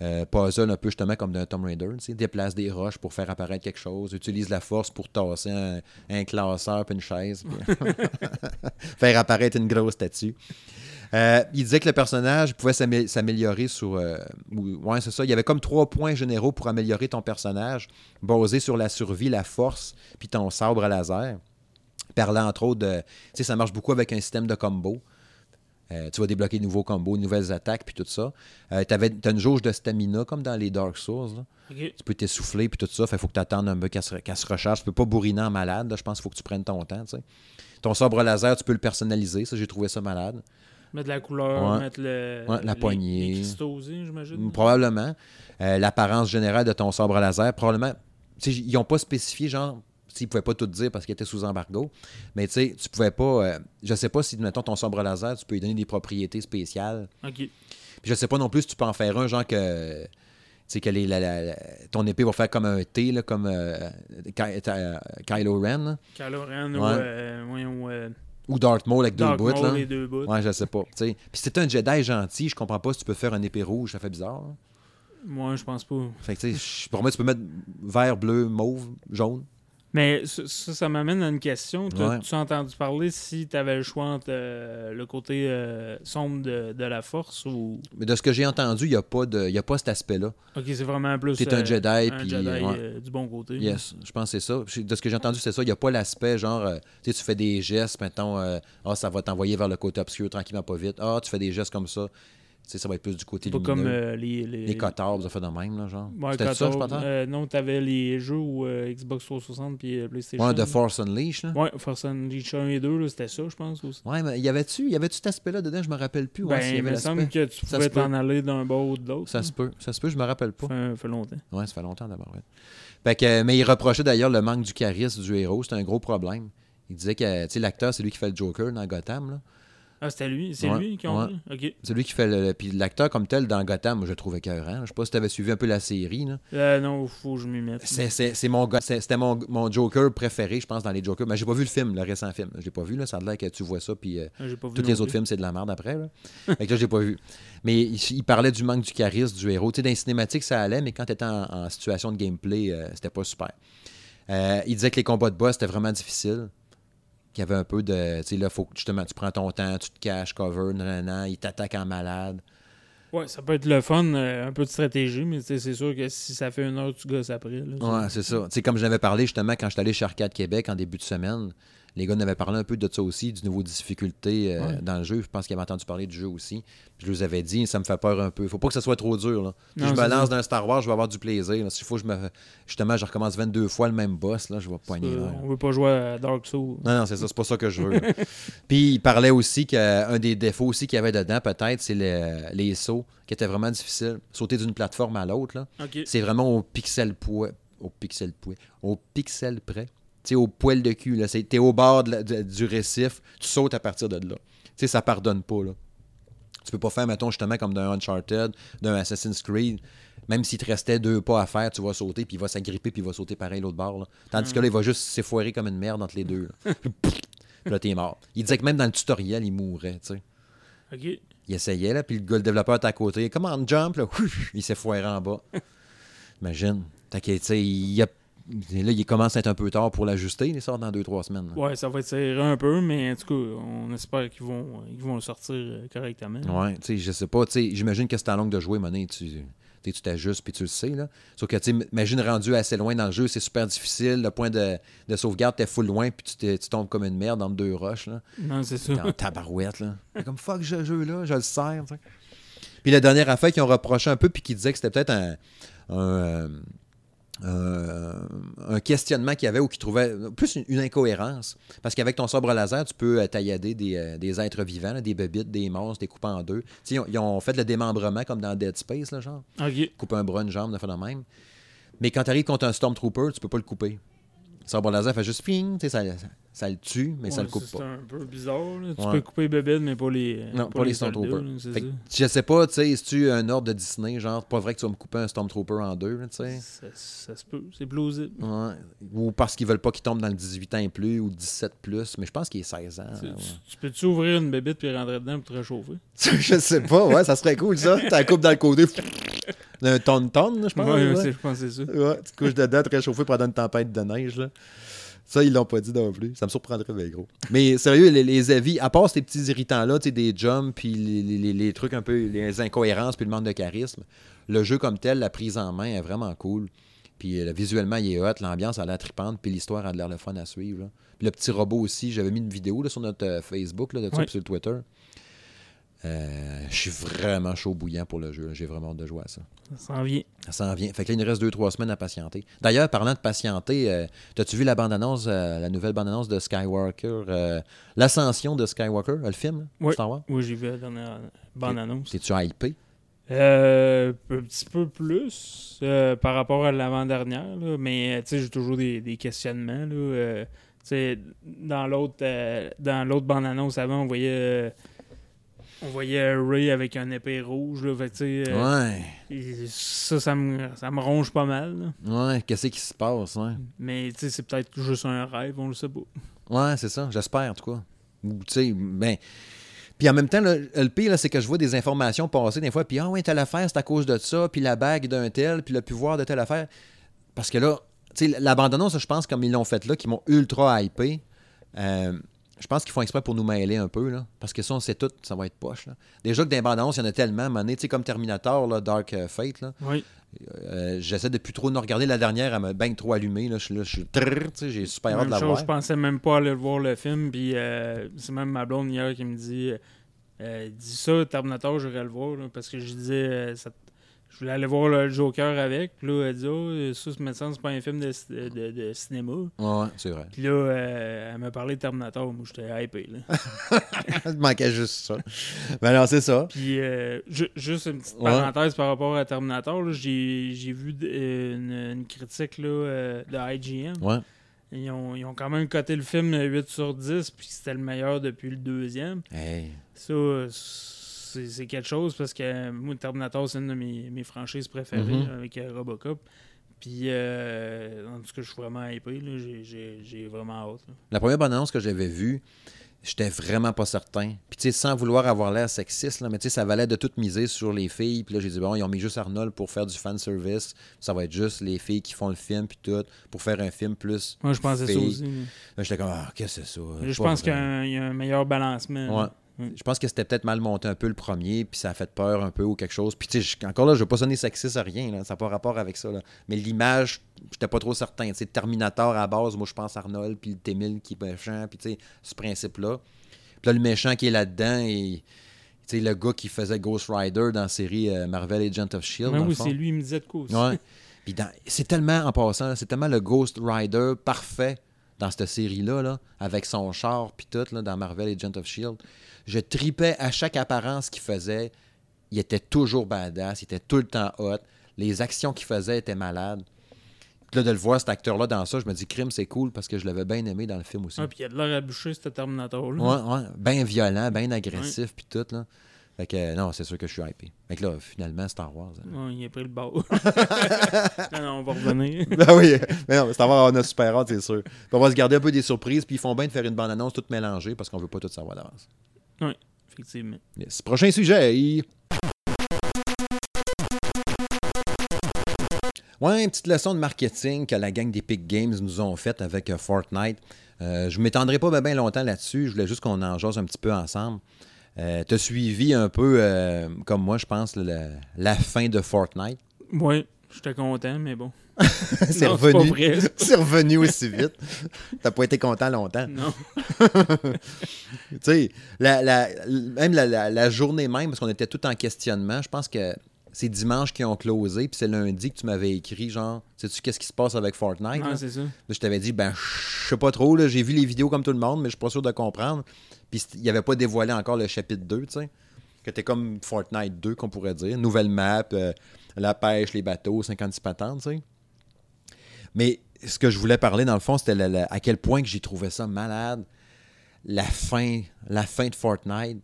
Euh, puzzle un peu justement comme d'un Tomb Raider, tu déplace des roches pour faire apparaître quelque chose, utilise la force pour tasser un, classeur puis une chaise, faire apparaître une grosse statue. Euh, il disait que le personnage pouvait s'amé- s'améliorer sur. euh, ou- ouais, c'est ça. Il y avait comme trois points généraux pour améliorer ton personnage, basés sur la survie, la force, puis ton sabre à laser. Parlant entre autres de. Tu sais, ça marche beaucoup avec un système de combo. Euh, tu vas débloquer de nouveaux combos, de nouvelles attaques, puis tout ça. Euh, tu as une jauge de stamina, comme dans les Dark Souls. là. Tu peux t'essouffler, puis tout ça. Il faut que tu attendes un peu qu'elle se, recharge. Tu peux pas bourriner en malade. là. Je pense qu'il faut que tu prennes ton temps. Ton sabre laser, tu peux le personnaliser. Ça, j'ai trouvé ça malade. Mettre de la couleur, Ouais. mettre le. Ouais, la les- poignée. Les cristaux aussi, j'imagine. Probablement. Euh, L'apparence générale de ton sabre laser, probablement. Ils n'ont pas spécifié, genre, s'ils ne pouvaient pas tout dire parce qu'il était sous embargo. Mais tu sais, tu pouvais pas. euh, je sais pas si, mettons, ton sabre laser, tu peux lui donner des propriétés spéciales. Ok. Puis je sais pas non plus si tu peux en faire un, genre que. Tu sais, que les- la- la- la- ton épée va faire comme un T, là, comme euh, Ky- euh, Kylo Ren. Kylo Ren ou, Ouais. euh, voyons, euh, Ou Darth Maul avec deux bouts. Là. les deux bouts. Ouais, je sais pas. tu sais. Puis si un Jedi gentil, je comprends pas si tu peux faire un épée rouge, ça fait bizarre. hein. Moi, je pense pas. Fait que, tu sais, je- pour moi, tu peux mettre vert, bleu, mauve, jaune. Mais ça, ça, m'amène à une question. Ouais. Tu as entendu parler si tu avais le choix entre euh, le côté euh, sombre de, de la force ou. Mais de ce que j'ai entendu, il n'y a, pas de- il y a pas cet aspect-là. Ok, c'est vraiment plus. T'es un euh, Jedi, un. Jedi ouais. du bon côté. Yes, je pense que c'est ça. De ce que j'ai entendu, c'est ça. Il n'y a pas l'aspect genre, tu sais, tu fais des gestes, mettons, ah, ça va t'envoyer vers le côté obscur tranquillement, pas vite. Ah, tu fais des gestes comme ça. Sais, ça va être plus du côté Pas lumineux. comme euh, les, les. Les cotards, ça fait de même, là, genre? Ouais, C'était ça, je 14, pense. euh, non, t'avais les jeux où euh, Xbox 360 puis PlayStation. Ouais, The Force Unleashed, là. Ouais, Force Unleashed 1 et 2, là, c'était ça, je pense aussi. Ouais, mais y avait-tu y avait cet aspect-là dedans? Je me rappelle plus. Ouais, ben, s'il y il me semble que tu Ça pouvais t'en aller d'un bord ou de l'autre. Ça se peut. Ça se peut, je me rappelle pas. Ça fait, fait longtemps. Ouais, ça fait longtemps d'abord. ouais. Fait que, mais il reprochait d'ailleurs le manque du charisme du héros. C'était un gros problème. Il disait que tu sais, l'acteur, c'est lui qui fait le Joker dans Gotham. Là. Ah, c'était lui? C'est Ouais, lui qui ont ouais. C'est lui qui fait le. Puis l'acteur comme tel dans Gotham, moi, je le trouvais écœurant. Je sais pas si tu avais suivi un peu la série. Là. Euh, non, faut que je m'y mette. C'est, mon, c'était mon, mon Joker préféré, je pense, dans les Jokers. Mais j'ai pas vu le film, le récent film. J'ai pas vu, là. Ça a l'air que tu vois ça, puis euh, Ah, tous les plus. autres films, c'est de la merde après. Là. fait que là, j'ai pas vu. Mais il, il parlait du manque du charisme du héros. Tu sais, dans les cinématiques, ça allait, mais quand tu étais en, en situation de gameplay, euh, c'était pas super. Euh, il disait que les combats de boss, c'était vraiment difficile. Qu'il y avait un peu de. Tu sais, là, faut que justement, tu prends ton temps, tu te caches, cover, nan, il t'attaque en malade. Ouais, ça peut être le fun, euh, un peu de stratégie, mais c'est sûr que si ça fait une heure, tu gosses après. Là, Ouais, c'est ça. Tu sais, comme je l'avais parlé justement quand j'étais allé chez Arcade Québec en début de semaine, les gars m'avaient parlé un peu de ça aussi, du niveau de difficulté euh, Ouais. dans le jeu. Je pense qu'ils avaient entendu parler du jeu aussi. Je leur avais dit, ça me fait peur un peu. Faut pas que ça soit trop dur. Là. Si Non, je me lance dans Star Wars, je vais avoir du plaisir. S'il faut je me. Justement, je recommence 22 fois le même boss, là, je vais poigner. Euh, là. on veut pas jouer à Dark Souls. Non, non, c'est ça, c'est pas ça que je veux. Puis il parlait aussi qu'un des défauts aussi qu'il y avait dedans, peut-être, c'est le- les sauts qui étaient vraiment difficiles. Sauter d'une plateforme à l'autre. C'est vraiment au pixel poids. Au pixel poids. Au pixel près. Tu au poil de cul. C'est- T'es au bord de la- de- du récif, tu sautes à partir de là. Tu sais, ça pardonne pas. Là. Tu peux pas faire, mettons, justement, comme d'un Uncharted, d'un Assassin's Creed. Même s'il te restait deux pas à faire, tu vas sauter, puis il va s'agripper, puis il va sauter pareil l'autre bord. là. Tandis que là, il va juste s'effoirer comme une merde entre les deux. Là. puis là, t'es mort. Il disait que même dans le tutoriel, il mourrait, tu sais. Ok. Il essayait, là, puis le gars, le développeur était à côté. Comment jump, là? Il s'est foiré en bas. Imagine. Que, tu sais, il y a- Là, il commence à être un peu tard pour l'ajuster. Il sort dans 2-3 semaines. là. Ouais, ça va être serré un peu, mais en tout cas, on espère qu'ils vont, ils vont le sortir euh, correctement. Ouais, tu sais, je sais pas. J'imagine que c'est en longue de jouer, monnaie. Tu t'ajustes puis tu le sais. Là. Sauf que, tu imagine rendu assez loin dans le jeu, c'est super difficile. Le point de, de sauvegarde, t'es full loin puis tu, tu tombes comme une merde entre deux roches. Là. Non, c'est ça. En tabarouette. Là. Comme fuck, ce jeu-là, je le sers. Puis la dernière affaire qu'ils ont reproché un peu puis qui disait que c'était peut-être un. un, euh, un- questionnement qu'il y avait ou qu'ils trouvaient plus une, une incohérence. Parce qu'avec ton sabre laser, tu peux euh, taillader des, euh, des êtres vivants, là, des bébites, des monstres, des coupes en deux. Ils ont, ils ont fait le démembrement comme dans Dead Space, là, genre. Ok. Couper un bras, une jambe, de même. Mais quand tu arrives contre un Stormtrooper, tu peux pas le couper. Le sabre laser fait juste ping, tu sais, ça, ça, ça le tue, mais ça le coupe c'est pas. un peu bizarre. là. Tu Ouais. peux couper les bébés, mais pas les. Non, pas les Stormtroopers. c'est Fait que. Je sais pas, tu sais, si tu un ordre de Disney, genre, pas vrai que tu vas me couper un Stormtrooper en deux, tu sais? Ça, ça se peut, c'est plausible. Ouais. Ou parce qu'ils veulent pas qu'il tombe dans le 18 ans et plus ou 17 plus, mais je pense qu'il est 16 ans. Tu- tu, tu peux-tu ouvrir une bébite puis rentrer dedans pour te réchauffer? je sais pas, ouais, ça serait cool ça. T'as la coupe dans le côté, un tonne-tonne, je pense. Ouais, c'est- je pense que c'est ça. Ouais, tu couches dedans, te réchauffer pendant une tempête de neige. Là. Ça, ils l'ont pas dit non plus. Ça me surprendrait, bien gros. Mais sérieux, les, les avis, à part ces petits irritants-là, des jumps, puis les, les- trucs un peu, les incohérences, puis le manque de charisme, le jeu comme tel, la prise en main est vraiment cool. Puis euh, visuellement, il est hot, l'ambiance a l'air tripante, puis l'histoire a l'air le fun à suivre. là. Puis le petit robot aussi, j'avais mis une vidéo là, sur notre euh, Facebook là, de sur le Twitter. Euh, je suis vraiment chaud bouillant pour le jeu. J'ai vraiment hâte de jouer à ça. Ça s'en vient. Ça s'en vient. Fait que là, il nous reste deux, trois semaines à patienter. D'ailleurs, parlant de patienter, euh, t'as-tu vu la bande-annonce, euh, la nouvelle bande-annonce de Skywalker, l'ascension de Skywalker, le film, Oui. Star Wars? Oui, j'ai vu la dernière bande annonce. T'es-tu hypé? Euh, un petit peu plus par rapport à l'avant-dernière, mais tu sais, j'ai toujours des, des questionnements. Là, dans l'autre dans l'autre bande-annonce avant, on voyait on voyait Ray avec un épée rouge. Là, fait euh, ça, ça me, ça me ronge pas mal. là. Ouais, qu'est-ce qui se passe, ouais? Mais tu sais, c'est peut-être juste un rêve, on le sait pas. Ouais, c'est ça, j'espère, en tout cas. Ou, tu sais, ben... Puis en même temps, le pire, là, c'est que je vois des informations passer des fois, puis ah ouais, telle affaire, c'est à cause de ça, puis la bague d'un tel, puis le pouvoir de telle affaire. Parce que là, tu sais, l'abandonnance, je pense, comme ils l'ont fait là, qui m'ont ultra hypé, euh, je pense qu'ils font exprès pour nous mêler un peu, là. Parce que ça, on sait tout, ça va être poche, là. Déjà que annonces, il y en a tellement, donné, tu sais, comme Terminator, là, Dark euh, Fate, là. Oui. Euh, J'essaie de plus trop nous regarder. La dernière, elle m'a bien trop allumé, là. Je suis là, je j'ai super hâte de la chose, voir. je pensais même pas aller voir le film. Puis euh, c'est même ma blonde hier qui me dit euh, Dis ça, Terminator, j'irai le voir. là, parce que je disais Je voulais aller voir le Joker avec. Puis là, elle dit oh, Ça, ce médecin, c'est pas un film de, de- de cinéma. Ouais, c'est vrai. Puis là, euh, elle m'a parlé de Terminator. Moi, j'étais hypé. Là. Il manquait juste ça. Ben non, c'est ça. Puis euh, ju- juste une petite Ouais. parenthèse par rapport à Terminator. J'ai vu euh, une, une critique là, euh, de IGN. Ouais. Ils ont, ils ont quand même coté le film 8 sur 10, puis c'était le meilleur depuis le deuxième. Hey. Ça, c'est quelque chose parce que moi, Terminator, c'est une de mes, mes franchises préférées Mhm. là, avec euh, Robocop. Puis, euh, en tout cas, je suis vraiment hypé. J'ai- vraiment hâte. là. La première bonne annonce que j'avais vue, j'étais vraiment pas certain. Puis, tu sais, sans vouloir avoir l'air sexiste, là, mais tu sais, ça valait de tout miser sur les filles. Puis là, j'ai dit, bon, ils ont mis juste Arnold pour faire du fan service. Ça va être juste les filles qui font le film, puis tout, pour faire un film plus. Moi, je pensais ça aussi. Là, j'étais comme, ah, qu'est-ce que c'est ça? Je pense qu'il y, a vrai. un- il y a un meilleur balancement. Ouais. Là. Mm. Je pense que c'était peut-être mal monté un peu le premier, puis ça a fait peur un peu ou quelque chose. Puis, tu sais, encore là, je veux pas sonner sexiste à rien, là, ça n'a pas rapport avec ça. là. Mais l'image, j'étais pas trop certain. Tu sais, Terminator à la base, moi, je pense Arnold, puis le T-1000 qui est méchant, puis tu sais, ce principe-là. Puis là, le méchant qui est là-dedans, et. Tu sais, le gars qui faisait Ghost Rider dans la série euh, Marvel Agent of Shield. Le oui, c'est lui, il me disait de quoi aussi. Ouais. Puis dans- c'est tellement, en passant, c'est tellement le Ghost Rider parfait dans cette série-là, là, avec son char puis tout, là, dans Marvel Agent of S.H.I.E.L.D. Je tripais à chaque apparence qu'il faisait. Il était toujours badass, il était tout le temps hot. Les actions qu'il faisait étaient malades. Puis là, de le voir, cet acteur-là, dans ça, je me dis, crime, c'est cool parce que je l'avais bien aimé dans le film aussi. Ah, puis il y a de l'air à boucher, ce Terminator-là. Ouais, ouais, bien violent, bien agressif, puis tout, là. Fait que, euh, non, c'est sûr que je suis hypé. Fait que là, finalement, Star Wars. hein. Il a pris le bas. non, non, on va revenir. ben oui, mais non, Star Wars, on a super hâte, c'est sûr. Puis on va se garder un peu des surprises, puis ils font bien de faire une bande-annonce toute mélangée parce qu'on veut pas tout savoir d'avance. Effectivement. Yes. Prochain sujet. Ouais, une petite leçon de marketing que la gang d'Epic Games nous ont faite avec euh, Fortnite. Euh, je ne m'étendrai pas bien longtemps là-dessus. Je voulais juste qu'on en jase un petit peu ensemble. Euh, T'as suivi un peu, euh, comme moi, je pense, la fin de Fortnite? Oui, j'étais content, mais bon. c'est revenu. C'est revenu aussi vite. T'as pas été content longtemps. Non. Tu sais, la, la- même la, journée même, parce qu'on était tout en questionnement, je pense que c'est dimanche qui ont closé, puis c'est lundi que tu m'avais écrit, genre, sais-tu qu'est-ce qui se passe avec Fortnite? Non, c'est ça. Là, je t'avais dit, ben, je sais pas trop, j'ai vu les vidéos comme tout le monde, mais je suis pas sûr de comprendre. Puis il n'y avait pas dévoilé encore le chapitre 2, tu sais. Que t'es comme Fortnite 2, qu'on pourrait dire. Nouvelle map, euh, la pêche, les bateaux, 56 patentes, tu sais. Mais ce que je voulais parler, dans le fond, c'était à quel point que j'ai trouvé ça malade. La fin, la fin de Fortnite.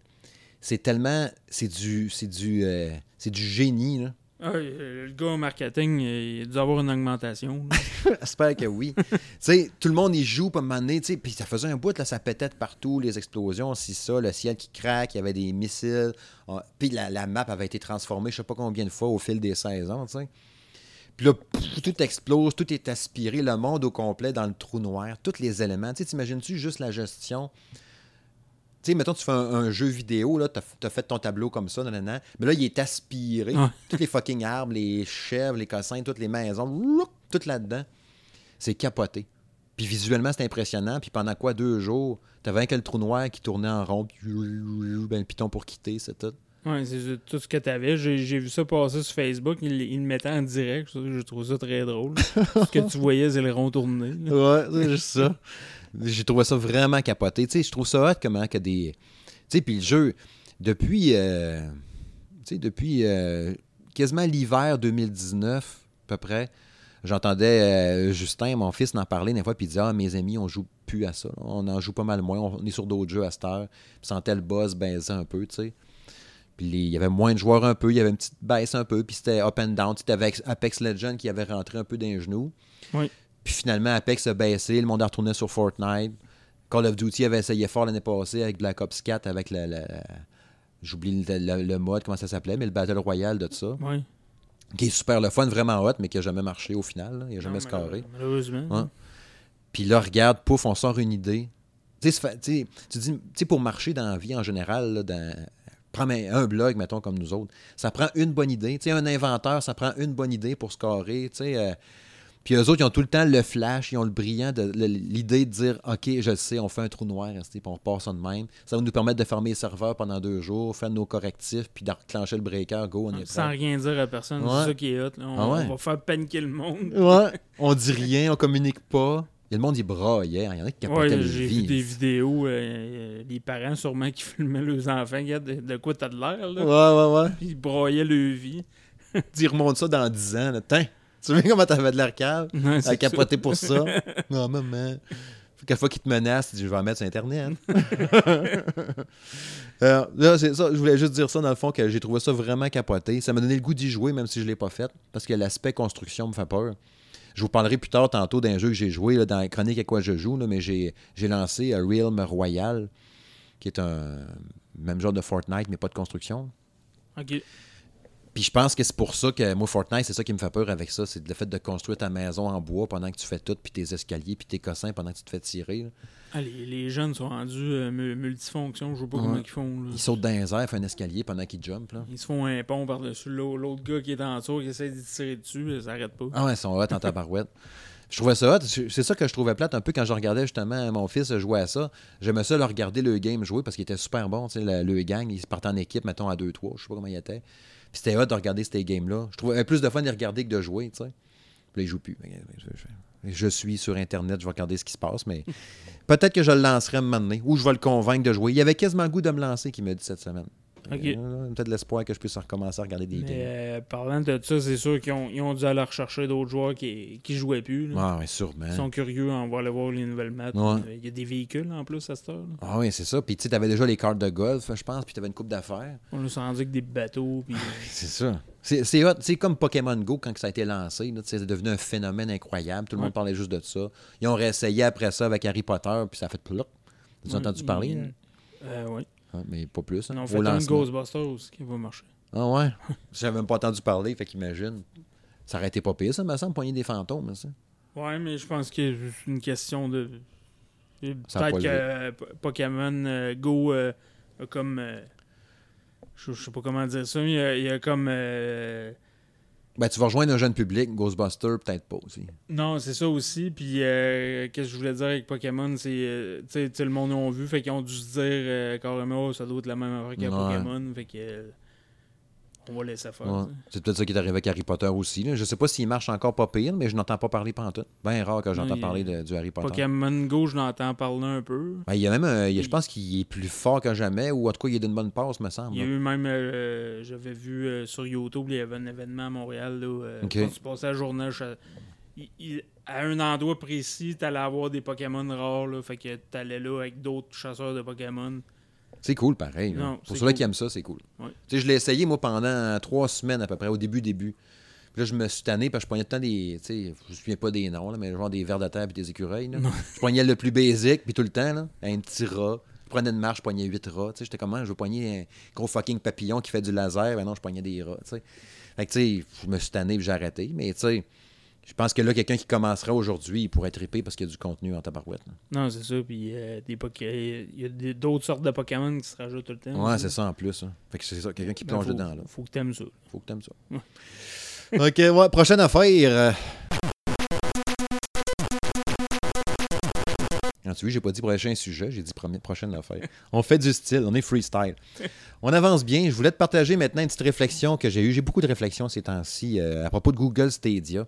C'est tellement. C'est du. C'est du. euh, c'est du génie, là. Ah, euh, le gars au marketing, il a dû avoir une augmentation. J'espère que oui. sais, tout le monde y joue, pas un moment donné, puis ça faisait un bout, là, ça pétait de partout, les explosions, si ça, le ciel qui craque, il y avait des missiles. Ah, Puis la, la map avait été transformée, je sais pas combien de fois au fil des saisons, tu sais. Puis là, pff, tout explose, tout est aspiré, le monde au complet dans le trou noir, tous les éléments. T'imagines-tu juste la gestion? Tu sais, mettons, tu fais un, un jeu vidéo, là, t'as as fait ton tableau comme ça, nanana, mais là, il est aspiré. Ouais. Tous les fucking arbres, les chèvres, les cossins, toutes les maisons, loup, tout là-dedans. C'est capoté. Puis visuellement, c'est impressionnant. Puis pendant quoi, deux jours, t'avais un que le trou noir qui tournait en rond, puis ben, le piton pour quitter, c'est tout. Ouais, c'est tout ce que t'avais. J'ai j'ai vu ça passer sur Facebook. Il, il le mettait en direct. Ça, Je trouve ça très drôle. ce que tu voyais, c'est le rond tourné. là. Ouais, c'est juste ça. J'ai trouvé ça vraiment capoté. Tu sais, je trouve ça hot comment que des. Tu sais, puis le jeu, depuis. euh, Tu sais, depuis euh, quasiment l'hiver 2019, à peu près, j'entendais euh, Justin, mon fils, en parler des fois, puis il disait Ah, mes amis, on joue plus à ça. là. On en joue pas mal moins. On est sur d'autres jeux à cette heure. Puis sentait le buzz baisser un peu, tu sais. Puis il y avait moins de joueurs un peu, il y avait une petite baisse un peu, puis c'était up and down. Avais Apex Legends qui avait rentré un peu dans les genoux. Oui. Puis finalement, Apex a baissé, le monde a retourné sur Fortnite. Call of Duty avait essayé fort l'année passée avec Black Ops 4, avec la. la- J'oublie le, le- le mode, comment ça s'appelait, mais le Battle Royale de ça. Ouais. Qui est super le fun, vraiment hot, mais qui a jamais marché au final. là. Il a jamais scoré. Malheureusement. Ouais. Puis là, regarde, pouf, on sort une idée. Tu dis, tu sais, pour marcher dans la vie en général, là, dans, prends un blog, mettons, comme nous autres, ça prend une bonne idée. Tu sais, un inventeur, ça prend une bonne idée pour scorer, tu sais. euh, puis eux autres, ils ont tout le temps le flash, ils ont le brillant, de, l'idée de dire OK, je le sais, on fait un trou noir, puis on repart ça de même. Ça va nous permettre de fermer les serveurs pendant deux jours, faire nos correctifs, puis de reclencher le breaker, go, on est Sans prêt. rien dire à personne. Ouais. C'est ça qui est hot. là. On, Ah ouais. on va faire paniquer le monde. Ouais. On dit rien, on communique pas. Il y a le monde, il braillait. Il y en a qui capotaient Ouais, le j'ai vu des vidéos, euh, euh, les parents sûrement qui filmaient leurs enfants. Regarde de, de quoi t'as de l'air, là. Ouais, ouais, ouais. Puis ils braillaient leur vie. Tu remontes ça dans 10 ans. Là. Tiens, tu vois comment t'avais de l'air cave? Ouais, À capoter pour ça. Non, maman. Qu'à fois qu'il te menace, tu dis, je vais en mettre sur Internet. Euh, là, c'est ça. Je voulais juste dire ça, dans le fond, que j'ai trouvé ça vraiment capoté. Ça m'a donné le goût d'y jouer, même si je ne l'ai pas fait, parce que l'aspect construction me fait peur. Je vous parlerai plus tard, tantôt, d'un jeu que j'ai joué, dans chronique à quoi je joue, mais j'ai j'ai lancé euh, Realm Royal, qui est un même genre de Fortnite, mais pas de construction. Ok. Puis je pense que c'est pour ça que moi, Fortnite, c'est ça qui me fait peur avec ça. C'est le fait de construire ta maison en bois pendant que tu fais tout, puis tes escaliers, puis tes cossins pendant que tu te fais tirer. Ah, les, les jeunes sont rendus euh, mu- multifonctions. Je sais pas comment ils font. Là. Ils sautent dans les airs, font un escalier pendant qu'ils jumpent. Là. Ils se font un pont par-dessus l'au- l'autre gars qui est en dessous, qui essaie de tirer dessus, ça arrête pas. Ah ouais, ils sont hot en tabarouette. Je trouvais ça hot. C'est ça que je trouvais plate un peu quand je regardais justement mon fils jouer à ça. J'aimais ça le regarder le game jouer parce qu'il était super bon. tu sais, Le, le gang, il se partait en équipe, mettons à 2-3. Je sais pas comment il était. Puis c'était hot de regarder ces games-là. Je trouvais plus de fun de les regarder que de jouer. tu sais. Puis là, plus. Je, je- je suis sur Internet, je vais regarder ce qui se passe, mais peut-être que je le lancerai un moment donné, ou je vais le convaincre de jouer. Il avait quasiment le goût de me lancer, qu'il m'a dit cette semaine. Euh, Peut-être l'espoir que je puisse recommencer à regarder des Mais games. euh, parlant de ça, c'est sûr qu'ils ont, ils ont dû aller rechercher d'autres joueurs qui, qui jouaient plus. là. Ah, ouais, sûrement. Ils sont curieux, on va aller voir les nouvelles maps. Ouais. Euh, Il y a des véhicules en plus à cette heure. là. Ah oui, c'est ça. Puis tu sais, t'avais déjà les cartes de golf, je pense, puis t'avais une coupe d'affaires. On nous rendu avec des bateaux. Puis, euh, C'est ça. C'est comme Pokémon Go quand ça a été lancé. tu C'est devenu un phénomène incroyable. Tout le Ouais. monde parlait juste de ça. Ils ont réessayé après ça avec Harry Potter, puis ça a fait plop. T'as Ouais, entendu parler? là? euh, oui. Ouais, mais pas plus. hein, On au fait. Ghostbusters qui va marcher. Ah ouais? J'avais même pas entendu parler, fait qu'imagine. Ça aurait été pas pire, ça, me semble, poigner des fantômes, ça. Ouais, mais je pense que c'est une question de. Peut-être que euh, Pokémon euh, Go euh, a comme. je, je sais pas comment dire ça, mais il y a, il y a comme. Euh, Ben, tu vas rejoindre un jeune public, Ghostbuster, peut-être pas aussi. Non, c'est ça aussi. Puis, euh, qu'est-ce que je voulais dire avec Pokémon, c'est. euh, tu sais- le monde ont vu, fait qu'ils ont dû se dire euh, carrément, Oh, ça doit être la même affaire qu'à Ouais. Pokémon. Fait que. Euh, on va laisser faire. Ouais. C'est peut-être ça qui est arrivé avec Harry Potter aussi. Là. Je sais pas s'il marche encore pas pire, mais je n'entends pas parler pantoute. Bien rare que j'entends parler de- du Harry Potter. Pokémon Go, je l'entends parler un peu. Ben, il y a même, un- il y a- je pense qu'il est plus fort que jamais, ou en tout cas, il est d'une bonne passe, me semble. Il y a eu même, euh, j'avais vu euh, sur YouTube, il y avait un événement à Montréal. Là, euh. Quand tu passais la journée, je- il- il- à un endroit précis, tu allais avoir des Pokémon rares. Là, fait que tu allais là avec d'autres chasseurs de Pokémon. C'est cool, pareil. Non, Pour ceux-là cool. qui aiment ça, c'est cool. Ouais. Tu sais, je l'ai essayé, moi, pendant trois semaines à peu près, au début, début. Puis là, je me suis tanné parce que je pognais tout le temps des. Tu sais, je me souviens pas des noms, là, mais genre des vers de terre et des écureuils. là. Je pognais le plus basique, puis tout le temps, là, un petit rat. Je prenais une marche, je pognais huit rats. Tu sais, j'étais comment, je veux pogner un gros fucking papillon qui fait du laser. Ben non, je pognais des rats. Tu sais. Fait que, tu sais, je me suis tanné puis j'ai arrêté. Mais, tu sais, je pense que là, quelqu'un qui commencerait aujourd'hui, il pourrait triper parce qu'il y a du contenu en tabarouette. Non, c'est ça. Puis euh, des Poké- il y a d'autres sortes de Pokémon qui se rajoutent tout le temps. Ouais, c'est ça en plus. hein. Fait que c'est ça, quelqu'un qui Ben, plonge faut- dedans. là. Faut que t'aimes ça. Faut que t'aimes ça. ok, ouais, prochaine affaire. euh. Ah, tu vois, j'ai pas dit prochain sujet, j'ai dit prochaine affaire. On fait du style, on est freestyle. On avance bien. Je voulais te partager maintenant une petite réflexion que j'ai eue. J'ai beaucoup de réflexions ces temps-ci euh, à propos de Google Stadia.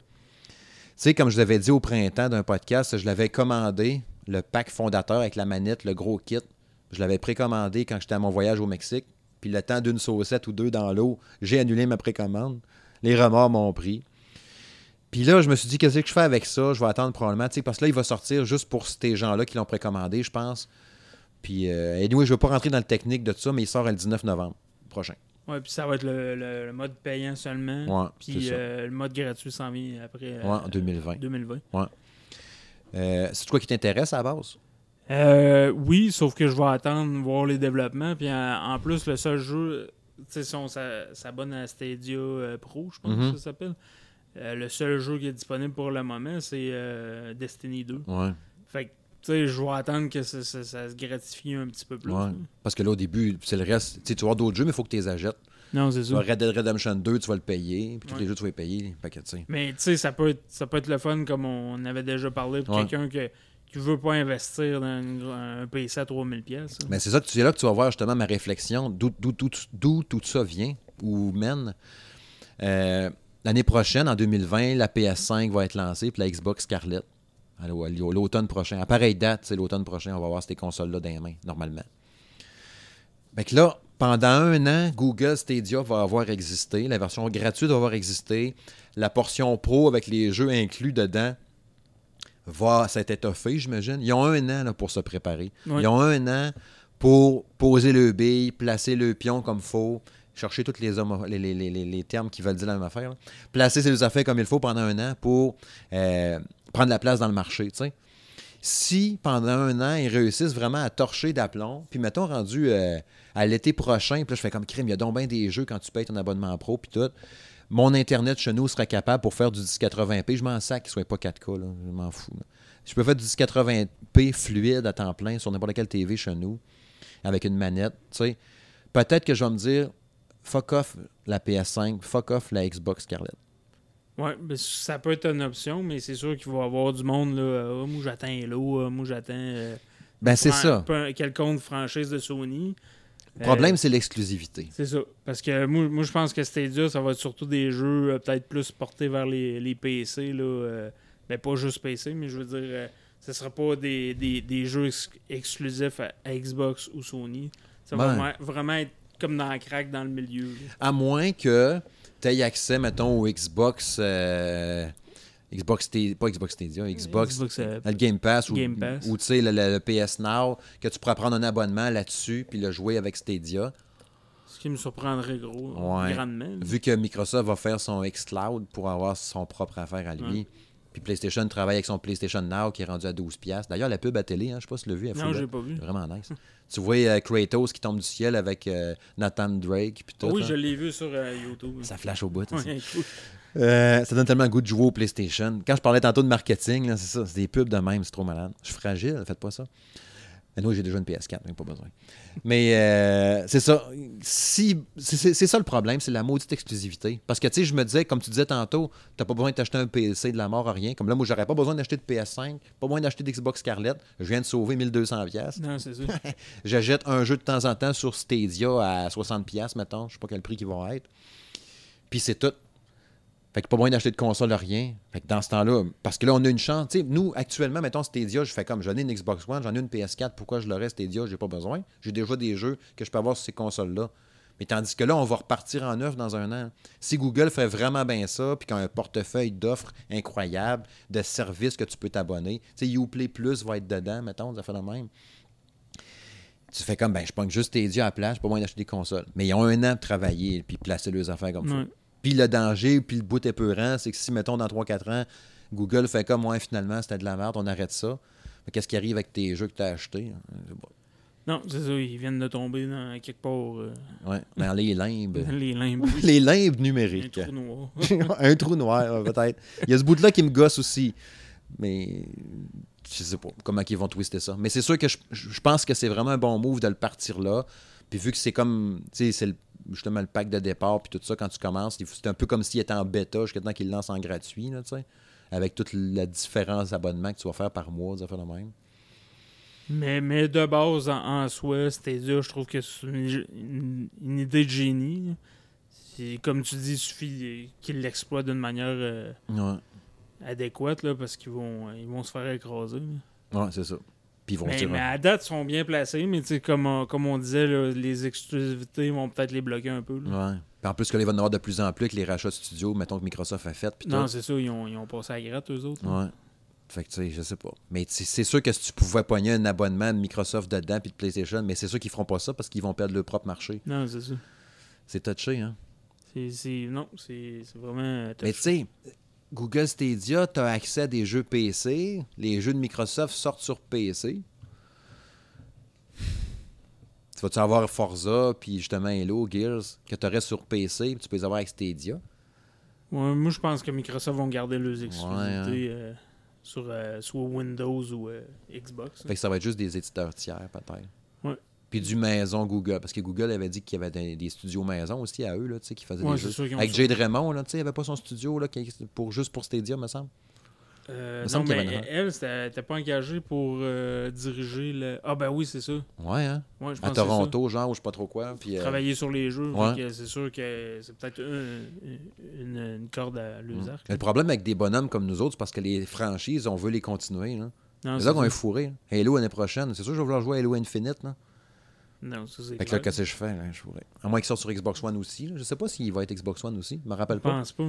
Sais, comme je l'avais dit au printemps d'un podcast, je l'avais commandé, le pack fondateur avec la manette, le gros kit. Je l'avais précommandé quand j'étais à mon voyage au Mexique. Puis le temps d'une saucette ou deux dans l'eau, j'ai annulé ma précommande. Les remords m'ont pris. Puis là, je me suis dit, qu'est-ce que je fais avec ça? Je vais attendre probablement, parce que là, il va sortir juste pour ces gens-là qui l'ont précommandé, je pense. Puis, euh, anyway, je ne veux pas rentrer dans le technique de tout ça, mais il sort le 19 novembre prochain. Ouais, puis ça va être le, le- le mode payant seulement. Ouais, Puis euh, le mode gratuit s'en vient après. Ouais, en 2020. 2020. Euh, c'est quoi qui t'intéresse à la base? Euh, oui, sauf que je vais attendre voir les développements. Puis en, en plus, le seul jeu, tu sais, si on s'a- s'abonne à Stadia euh, Pro, je pense Mhm. que ça s'appelle. euh, le seul jeu qui est disponible pour le moment, c'est euh, Destiny 2. Ouais. Fait que, tu sais, je vais attendre que ça, ça- ça se gratifie un petit peu plus. ouais. Parce que là, au début, c'est le reste. Tu tu vas avoir d'autres jeux, mais il faut que tu les achètes. Non, c'est Tu vas Red Dead Redemption 2, tu vas le payer. Puis tous Ouais. les jeux, tu vas les payer. Tu. Mais tu sais, ça peut, être, ça peut être le fun comme on avait déjà parlé pour Ouais. quelqu'un que, qui veut pas investir dans une- un PC à 3000$. pièces. Mais c'est ça que tu- c'est là que tu vas voir justement ma réflexion, d'où tout ça vient ou mène. Euh, L'année prochaine, en 2020, la PS5 va être lancée, puis la Xbox Scarlett. À L'automne prochain. À pareille date, c'est l'automne prochain, on va avoir ces consoles-là dans les mains, normalement. Fait que là, pendant un an, Google Stadia va avoir existé. La version gratuite va avoir existé. La portion pro avec les jeux inclus dedans va s'être étoffée, j'imagine. Ils ont un an là, pour se préparer. Ils ont un an pour poser le bille, placer le pion comme il faut, chercher tous les, hommes, les, les- les- les- les termes qui veulent dire la même affaire, là. placer ses affaires comme il faut pendant un an pour euh, prendre la place dans le marché. tu sais. Si pendant un an, ils réussissent vraiment à torcher d'aplomb, puis mettons rendu euh, à l'été prochain, puis là je fais comme crime, il y a donc bien des jeux quand tu payes ton abonnement pro, puis tout. Mon Internet chez nous serait capable pour faire du 1080p. Je m'en sac qu'il soit pas 4K, là. je m'en fous. là. Je peux faire du 1080p fluide à temps plein sur n'importe quelle TV chez nous, avec une manette. Peut-être que je vais me dire, fuck off la PS5, fuck off la Xbox Scarlett. Ouais, ben, ça peut être une option, mais c'est sûr qu'il va y avoir du monde. Là, euh, moi, j'attends ah, moi, j'attends. euh, Ben, c'est ça. Quelconque franchise de Sony. Le problème, Euh, c'est l'exclusivité. c'est ça. Parce que moi, moi je pense que Stadia, ça va être surtout des jeux euh, peut-être plus portés vers les, les PC. Là, ben, pas juste PC, mais je veux dire, ce ne sera pas des, des, des jeux ex- exclusifs à, à Xbox ou Sony. Ça va vraiment- vraiment être comme dans la craque dans le milieu. là. À moins que tu aies accès, mettons, au Xbox. euh, Xbox pas Xbox Stadia, Xbox. euh, le Game Pass ou, tu sais, le, le- le PS Now, que tu pourras prendre un abonnement là-dessus puis le jouer avec Stadia. ce qui me surprendrait gros, Ouais. grandement. Vu que Microsoft va faire son xCloud pour avoir son propre affaire à lui. Ouais. Puis PlayStation travaille avec son PlayStation Now qui est rendu à 12$. D'ailleurs, la pub à télé, hein, je sais pas si tu l'as vu. elle Non, j'ai pas vu. Vraiment nice. tu vois euh, Kratos qui tombe du ciel avec euh, Nathan Drake. Puis tout, oui, hein. je l'ai vu sur euh, YouTube. Ça flash au bout. Ouais, cool. Euh, ça donne tellement le goût de jouer au PlayStation. Quand je parlais tantôt de marketing, c'est ça, c'est des pubs de même, c'est trop malade. Je suis fragile, faites pas ça. Mais moi, j'ai déjà une PS4, donc pas besoin. Mais euh, c'est ça. Si, c'est ça le problème, c'est la maudite exclusivité. Parce que, tu sais, je me disais, comme tu disais tantôt, t'as pas besoin de t'acheter un PC de la mort à rien. Comme là, moi, j'aurais pas besoin d'acheter de PS5, pas besoin d'acheter d'Xbox Scarlett. Je viens de sauver 1200$. pièces. Non, c'est ça. J'achète un jeu de temps en temps sur Stadia à 60$, pièces mettons. Je sais pas quel prix qu'il va être. Puis c'est tout. Fait que pas moyen d'acheter de console, rien. Fait que dans ce temps-là, parce que là, on a une chance. Nous, actuellement, mettons Stadia, je fais comme j'en ai une Xbox One, j'en ai une PS4, pourquoi je l'aurais Stadia, j'ai pas besoin. J'ai déjà des jeux que je peux avoir sur ces consoles-là. Mais tandis que là, on va repartir en neuf dans un an. Si Google fait vraiment bien ça, puis y a un portefeuille d'offres incroyables, de services que tu peux t'abonner, tu sais, Uplay Plus va être dedans, mettons, ça fait le même. Tu fais comme, ben, je prends juste Stadia à la place, pas moyen d'acheter des consoles. Mais ils ont un an de travailler, puis placer leurs affaires comme ça. Puis le danger, puis le bout épeurant, c'est que si, mettons, dans 3-4 ans, Google fait comme, ouais, finalement, c'était de la merde, on arrête ça. Mais qu'est-ce qui arrive avec tes jeux que tu as achetés? Non, c'est ça, ils viennent de tomber dans quelque part euh, Ouais, dans les limbes. dans les limbes. les limbes Un numériques. trou noir. un trou noir, peut-être. Il y a ce bout-là qui me gosse aussi. Mais je sais pas comment ils vont twister ça. Mais c'est sûr que je, je pense que c'est vraiment un bon move de le partir là. Puis vu que c'est comme, tu sais, c'est le- justement le pack de départ, puis tout ça, quand tu commences, c'est un peu comme s'il était en bêta jusqu'à temps qu'il lance en gratuit, là, tu sais. Avec toute la différence d'abonnement que tu vas faire par mois, ça fait le même. Mais, mais de base, en, en soi, Stadia, je trouve que c'est une, une- une idée de génie. Comme tu dis, il suffit qu'ils l'exploitent d'une manière euh, Ouais, adéquate là, parce qu'ils vont, ils vont se faire écraser. là. ouais c'est ça. Puis vont Mais, dire, mais à date, ils sont bien placés, mais tu sais, comme, on- comme on disait, là, les exclusivités vont peut-être les bloquer un peu. là. Ouais. Puis en plus que y en avoir de plus en plus avec les rachats de studios, mettons que Microsoft a fait, puis Non, c'est ça, ils ont, ils ont passé à la gratte, eux autres. Ouais. Fait que tu sais, je sais pas. Mais c'est sûr que si tu pouvais pogner un abonnement de Microsoft dedans puis de PlayStation, mais c'est sûr qu'ils feront pas ça parce qu'ils vont perdre leur propre marché. Non, c'est ça. C'est touché, hein. C'est, c'est- non, c'est, c'est vraiment. euh, Mais tu sais, Google Stadia, tu as accès à des jeux PC. Les jeux de Microsoft sortent sur PC. Tu vas-tu avoir Forza, puis justement Halo, Gears, que tu aurais sur PC, puis tu peux les avoir avec Stadia? Ouais, moi, je pense que Microsoft vont garder leurs exclusivités hein. euh, sur euh, soit Windows ou euh, Xbox. Fait que ça va être juste des éditeurs tiers, peut-être. Puis du maison Google. Parce que Google avait dit qu'il y avait des, des studios maison aussi à eux, là, tu sais, qui faisaient Ouais, des jeux. sûr Avec. Jade Raymond, là, tu sais, il avait pas son studio là, pour, juste pour Stadia, me semble. Euh, me non, semble mais elle, n'était pas engagée pour euh, diriger le. Ah, ben oui, c'est ça. Ouais, hein? Ouais, je pense À. Toronto, genre, ou je sais pas trop quoi. Puis, euh, Travailler sur les jeux. Ouais. C'est sûr que c'est peut-être une, une, une corde à Mm. arcs. Mais Le problème avec des bonhommes comme nous autres, c'est parce que les franchises, on veut les continuer. Là. Non, là qu'on est fourré. Halo l'année prochaine. C'est sûr que je vais vouloir jouer à Halo Infinite. Là. Non, ça, c'est Fait que là, qu'est-ce que je fais? Là, je fourré. À moins qu'il sorte sur Xbox One aussi. là. Je sais pas s'il va être Xbox One aussi. Je me rappelle Je pas. pense pas.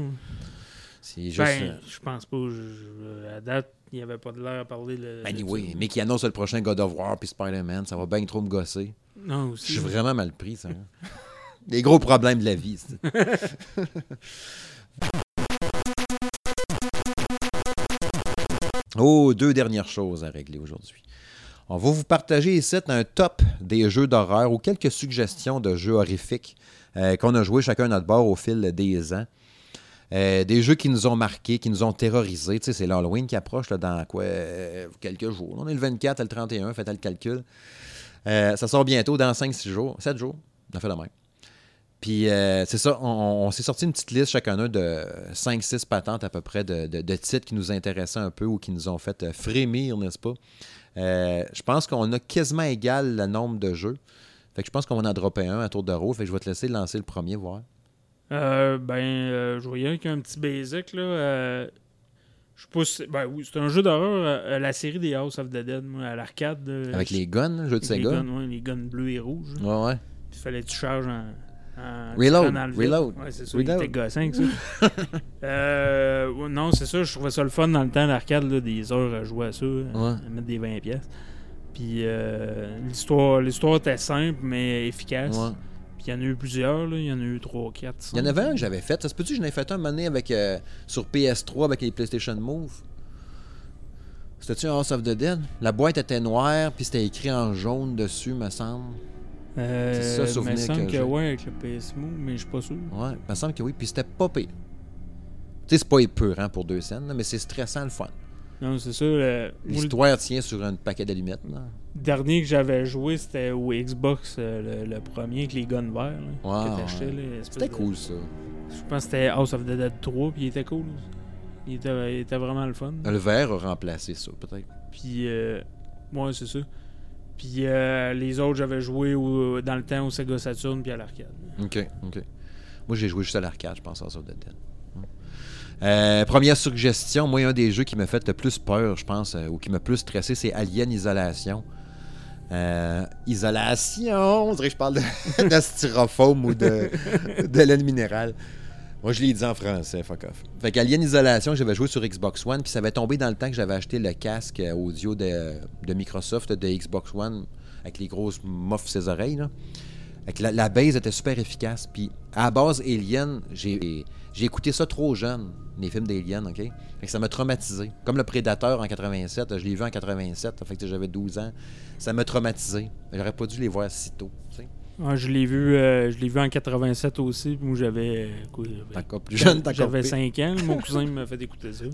C'est juste. Ben, euh, je pense pas. Je- je- à date, il n'y avait pas de l'air à parler. Le, Anyway, de ça. mais qui annonce le prochain God of War puis Spider-Man, ça va bien trop me gosser. Non, Je suis vraiment mal pris, ça. Des gros problèmes de la vie. oh, deux dernières choses à régler aujourd'hui. On va vous partager ici un top des jeux d'horreur ou quelques suggestions de jeux horrifiques euh, qu'on a joués chacun à notre bord au fil des ans. Euh, des jeux qui nous ont marqués, qui nous ont terrorisés. Tu sais, c'est l'Halloween qui approche dans quoi euh, quelques jours. On est le 24, le 31, faites le calcul. Ça sort bientôt dans 5-6 jours, 7 jours. On a fait la même. Puis c'est ça, on, s'est sorti une petite liste chacun d'eux de 5-6 patentes à peu près de, titres qui nous intéressaient un peu ou qui nous ont fait frémir, n'est-ce pas? Euh, je pense qu'on a quasiment égal le nombre de jeux. Fait que je pense qu'on va en dropper un à tour de rôle. Fait que je vais te laisser lancer le premier, voir. Euh, ben, euh, je voyais qu'un petit basic, là. euh, je sais pas si- Ben oui, c'est un jeu d'horreur, la série des House of the Dead, moi, à l'arcade. Avec les guns, le jeu de les guns, ouais, les guns bleus et rouges. là. Ouais, ouais. Puis fallait que tu charges en. En Reload, reload, Ouais, c'est ça. reload. Il était gossant, que ça. euh, non, c'est ça. Je trouvais ça le fun dans le temps, l'arcade, là, des heures à jouer à ça, à- à mettre des 20 pièces. Puis euh, l'histoire, l'histoire était simple, mais efficace. Ouais. Puis il y en a eu plusieurs, là. Il y en a eu 3, 4, Il y en avait un que j'avais fait. Ça se peut-tu que j'en ai fait un moment donné avec, euh, sur PS3 avec les PlayStation Move? C'était-tu un House of the Dead? La boîte était noire, puis c'était écrit en jaune dessus, me semble. Euh, C'est ça, me souvenir semble que ouais, avec le PS Move, mais je suis pas sûr. Ouais, me semble que oui. Puis c'était pas pire. Tu sais, c'est pas épeurant pour deux scènes, là, mais c'est stressant le fun. Non, c'est le- le L'histoire tient sur un paquet d'allumettes. là. dernier que j'avais joué, c'était au Xbox, euh, le, le premier avec les guns verts. là, Wow, ouais. C'était de- cool, ça. Je pense que c'était House of the Dead 3, puis il était cool. Il était, il était vraiment le fun. Le verre a remplacé ça, peut-être. Puis, euh, ouais, c'est ça. Puis euh, les autres, j'avais joué dans le temps au Sega Saturn puis à l'arcade. OK, OK. Moi, j'ai joué juste à l'arcade, je pense, à Dead Dead. Euh, première suggestion, moi, un des jeux qui m'a fait le plus peur, je pense, euh, ou qui m'a plus stressé, c'est Alien Isolation. Isolation, on dirait que je parle de, de ou de, de laine minérale. Moi, je l'ai dit en français, fuck off. Fait qu'Alien Isolation, j'avais joué sur Xbox One, puis ça avait tombé dans le temps que j'avais acheté le casque euh, audio de, Microsoft de Xbox One avec les grosses muffs ses oreilles. Là. Que la, base était super efficace. Puis à la base, Alien, j'ai écouté ça trop jeune, les films d'Alien, OK? Fait que ça m'a traumatisé. Comme le Prédateur en 87, je l'ai vu en 87, fait que j'avais 12 ans. Ça m'a traumatisé. J'aurais pas dû les voir si tôt, tu sais. Ouais, je l'ai vu, euh, je l'ai vu en 87 aussi. puis Moi, j'avais. euh, encore plus jeune, J'avais pire. 5 ans. Mon cousin m'a fait écouter ça.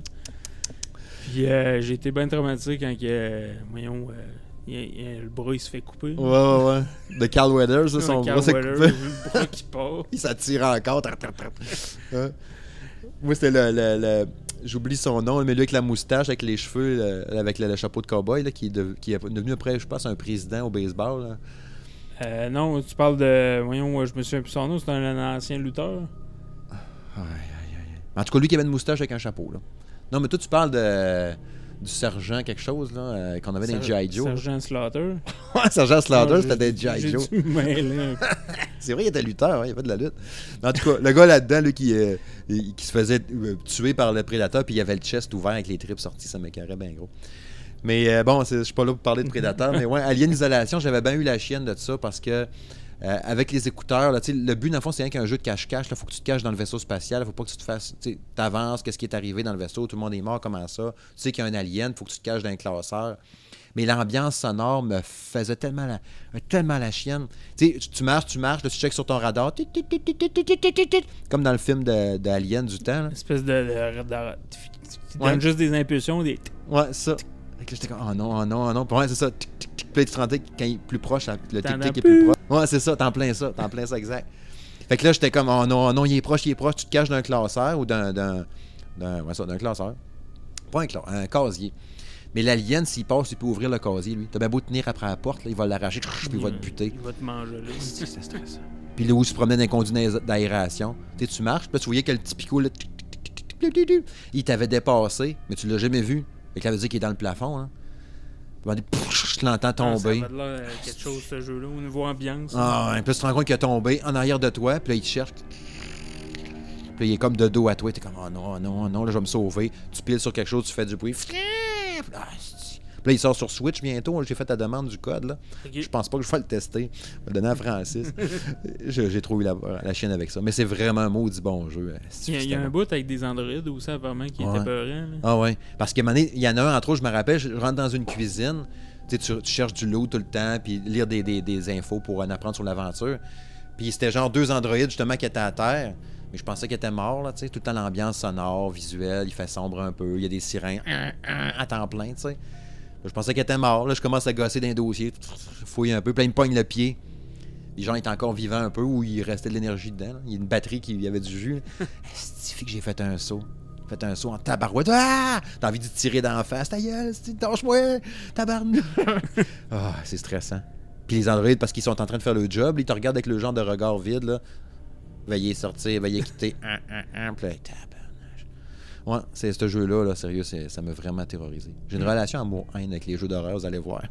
Puis euh, j'ai été bien traumatisé quand euh, voyons, il a- le bras il se fait couper. Ouais, ouais, ouais. De Carl Weathers, ça, son bras s'est Carl coupé. le bras qui part. Il s'attire encore. Hein? Moi, c'était le. le- le- J'oublie son nom, mais lui avec la moustache, avec les cheveux, avec le, le chapeau de cowboy, là, qui, est de- qui est devenu après, je pense, un président au baseball. là. Euh, non, tu parles de. Voyons, je me souviens plus son nom, c'est un, ancien lutteur. Aïe, aïe, aïe. En tout cas, lui qui avait une moustache avec un chapeau. Là. Non, mais toi, tu parles de, du sergent quelque chose là, euh, qu'on avait dans les G.I. Joe. Sergent Slaughter. Ouais, sergent Slaughter, c'était des G.I. Joe. C'est vrai, il était lutteur, hein, il avait de la lutte. Mais en tout cas, le gars là-dedans, lui, qui, euh, qui se faisait tuer par le prédateur, puis il avait le chest ouvert avec les tripes sorties, ça m'écœurait bien gros. Mais bon, je suis pas là pour parler de Predator. mais ouais, Alien Isolation, j'avais bien eu la chienne de ça parce que. Avec les écouteurs, là, le but, dans le fond, c'est rien qu'un jeu de cache-cache. Il faut que tu te caches dans le vaisseau spatial. faut pas que tu te fasses. Tu avances, qu'est-ce qui est arrivé dans le vaisseau, tout le monde est mort, comment ça. Tu sais qu'il y a un alien, faut que tu te caches dans un classeur mais l'ambiance sonore me faisait tellement la, tellement la chienne. Tu, tu marches, tu marches, là, tu checkes sur ton radar, comme dans le film d'Alien de, Alien, du temps. Espèce de. de, de ouais. juste des impulsions, des. Ouais, ça. Fait que j'étais comme, oh non, oh non, oh non. Puis ouais, c'est ça. Tic, tic, tic. Tu te quand il est plus proche, le tic-tic est plus proche. Ouais, c'est ça, t'en plein ça, t'en plein ça, exact. Fait que là, j'étais comme, oh non, oh non, il est proche, il est proche. Tu te caches d'un classeur ou d'un. d'un, ouais, ça, d'un classeur. Pas un classeur, un casier. Mais l'alien, s'il passe, il peut ouvrir le casier, lui. T'as bien beau tenir après la porte, là, il va l'arracher, puis il va te buter. Il va te manger, là. C'est stressant. Puis là où il se promenait dans les conduits d'aération, tu tu marches, puis tu voyais que le petit picot, là, il t'avait dépassé, mais tu l'as jamais vu. Fait que ça veut dire qu'il est dans le plafond. Hein. Là, pff, tu l'entends Ah, Ça tomber. va de l'air, euh, quelque chose, ce jeu-là, au niveau ambiance. Ah, puis là, tu te rends compte qu'il a tombé en arrière de toi, puis là, il te cherche. Puis là, il est comme de dos à toi, t'es comme, oh non, oh non, oh non, là, je vais me sauver. Tu piles sur quelque chose, tu fais du bruit. Ah, Puis là, il sort sur Switch bientôt. J'ai fait ta demande du code, là. Ok. Je pense pas que je vais le tester. Je vais le donner à Francis. J'ai trouvé la, la chienne avec ça. Mais c'est vraiment un maudit bon jeu. Il y a, il y a un bout avec des androïdes aussi, apparemment, qui Ouais. était peurant. Ah ouais. Parce qu'à un moment donné, il y en a un, entre autres, je me rappelle, je rentre dans une cuisine, tu, tu cherches du lot tout le temps, puis lire des, des- des infos pour en apprendre sur l'aventure. Puis c'était genre deux androïdes, justement, qui étaient à terre. Mais je pensais qu'ils étaient morts, là, tu sais. Tout le temps, l'ambiance sonore, visuelle, il fait sombre un peu, il y a des sirènes à temps plein, tu sais. Je pensais qu'ils étaient morts. Là, je commence à gosser dans les dossiers, fouille un peu, puis là, il me pogne le pied. Les gens étaient encore vivants un peu, ou il restait de l'énergie dedans. là. Il y a une batterie qui avait du jus. C'est que j'ai fait un saut. Fait un saut en tabarouette. Ah! T'as envie de tirer d'en face. Ta gueule, lâche-moi! Tabarnak! ah, c'est stressant. Puis les androïdes, parce qu'ils sont en train de faire le job, ils te regardent avec le genre de regard vide, là. Veuillez sortir, veuillez quitter. Puis là, tabarnak. Ouais, c'est ce jeu-là, là, sérieux, c'est- ça m'a vraiment terrorisé. J'ai une relation amour-haine avec les jeux d'horreur, vous allez voir.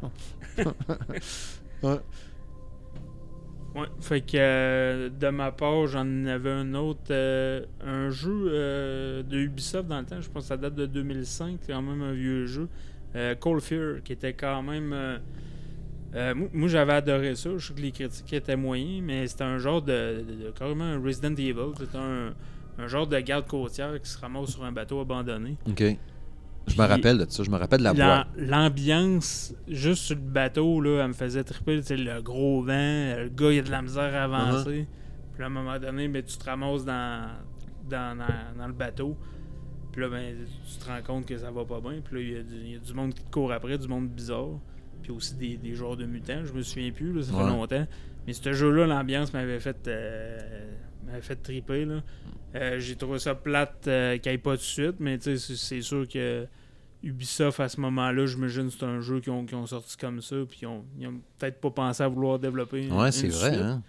ouais. Ouais, fait que euh, de ma part, j'en avais un autre, euh, un jeu euh, de Ubisoft dans le temps, je pense que ça date de 2005, c'est quand même un vieux jeu, euh, Cold Fear, qui était quand même... euh, euh, moi, moi, j'avais adoré ça, je sais que les critiques étaient moyens, mais c'était un genre de, de- de- carrément un Resident Evil, c'était un, un genre de garde côtière qui se ramasse sur un bateau abandonné. OK. Je me rappelle de ça, je me rappelle de la voix. L'ambiance, juste sur le bateau, là, elle me faisait triper. Le gros vent, le gars, il a de la misère à avancer. Uh-huh. Puis à un moment donné, ben, tu te ramasses dans, dans, dans, dans le bateau. Puis là, ben, tu te rends compte que ça va pas bien. Puis là, il y a du- il y, a du monde qui te court après, du monde bizarre. Puis aussi des, des joueurs de mutants, je me souviens plus, là, ça fait longtemps. Mais ce jeu-là, l'ambiance m'avait fait, euh, m'avait fait triper. Là. Euh, J'ai trouvé ça plate euh, qu'il n'y ait pas de suite, mais tu sais, c'est- c'est sûr que Ubisoft, à ce moment-là, j'imagine que c'est un jeu qui ont, qui ont sorti comme ça, puis ils ont, ils ont peut-être pas pensé à vouloir développer. une- Ouais, c'est vrai. Hein?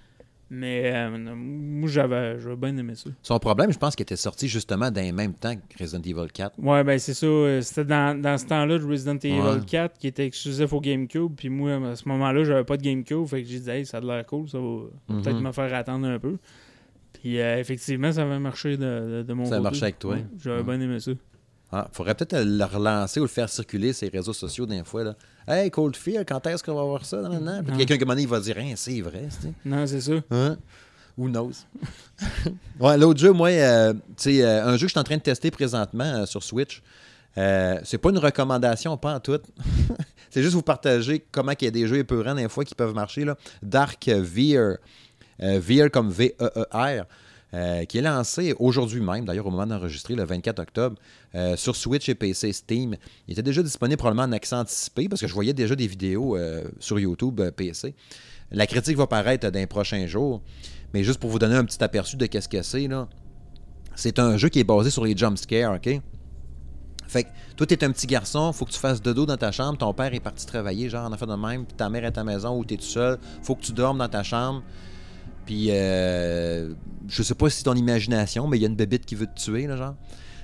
Mais euh, moi, j'avais j'avais bien aimé ça. Son problème, je pense qu'il était sorti justement dans les mêmes temps que Resident Evil 4. Ouais, ben c'est ça. euh, C'était dans, dans ce temps-là de Resident Evil Ouais. 4 qui était exclusif au GameCube. Puis moi, à ce moment-là, j'avais pas de GameCube. Fait que j'ai dit, hey, ça a l'air cool. Ça va peut-être Mhm. me faire attendre un peu. Puis euh, effectivement, ça avait marché de, de, de mon Ça a côté. marché avec toi. Ouais, J'avais bien aimé ça. Ah, faudrait peut-être le relancer ou le faire circuler les réseaux sociaux d'un fois. Là. Hey, Cold Fear, quand est-ce qu'on va voir ça? Puis Non. quelqu'un, comme il va dire, Hein, c'est vrai. c'est- Non, c'est ça. Hein? Who knows? ouais, l'autre jeu, moi, euh, euh, un jeu que je suis en train de tester présentement euh, sur Switch. Euh, c'est pas une recommandation, pas en tout. c'est juste vous partager comment il y a des jeux épeurants des fois qui peuvent marcher. Là. Dark Veer. Veer comme V-E-E-R. Euh, qui est lancé aujourd'hui même, d'ailleurs au moment d'enregistrer, le 24 octobre, euh, sur Switch et PC Steam. Il était déjà disponible probablement en accès anticipé parce que je voyais déjà des vidéos euh, sur YouTube PC. La critique va paraître dans les prochains jours, mais juste pour vous donner un petit aperçu de qu'est-ce que c'est, là, c'est un jeu qui est basé sur les jump scares, OK? Fait que toi, t'es un petit garçon, faut que tu fasses dodo dans ta chambre, ton père est parti travailler, genre en affaire de même, puis ta mère est à ta maison ou t'es tout seul, faut que tu dormes dans ta chambre, puis euh, je sais pas si c'est ton imagination, mais il y a une bébite qui veut te tuer, là, genre.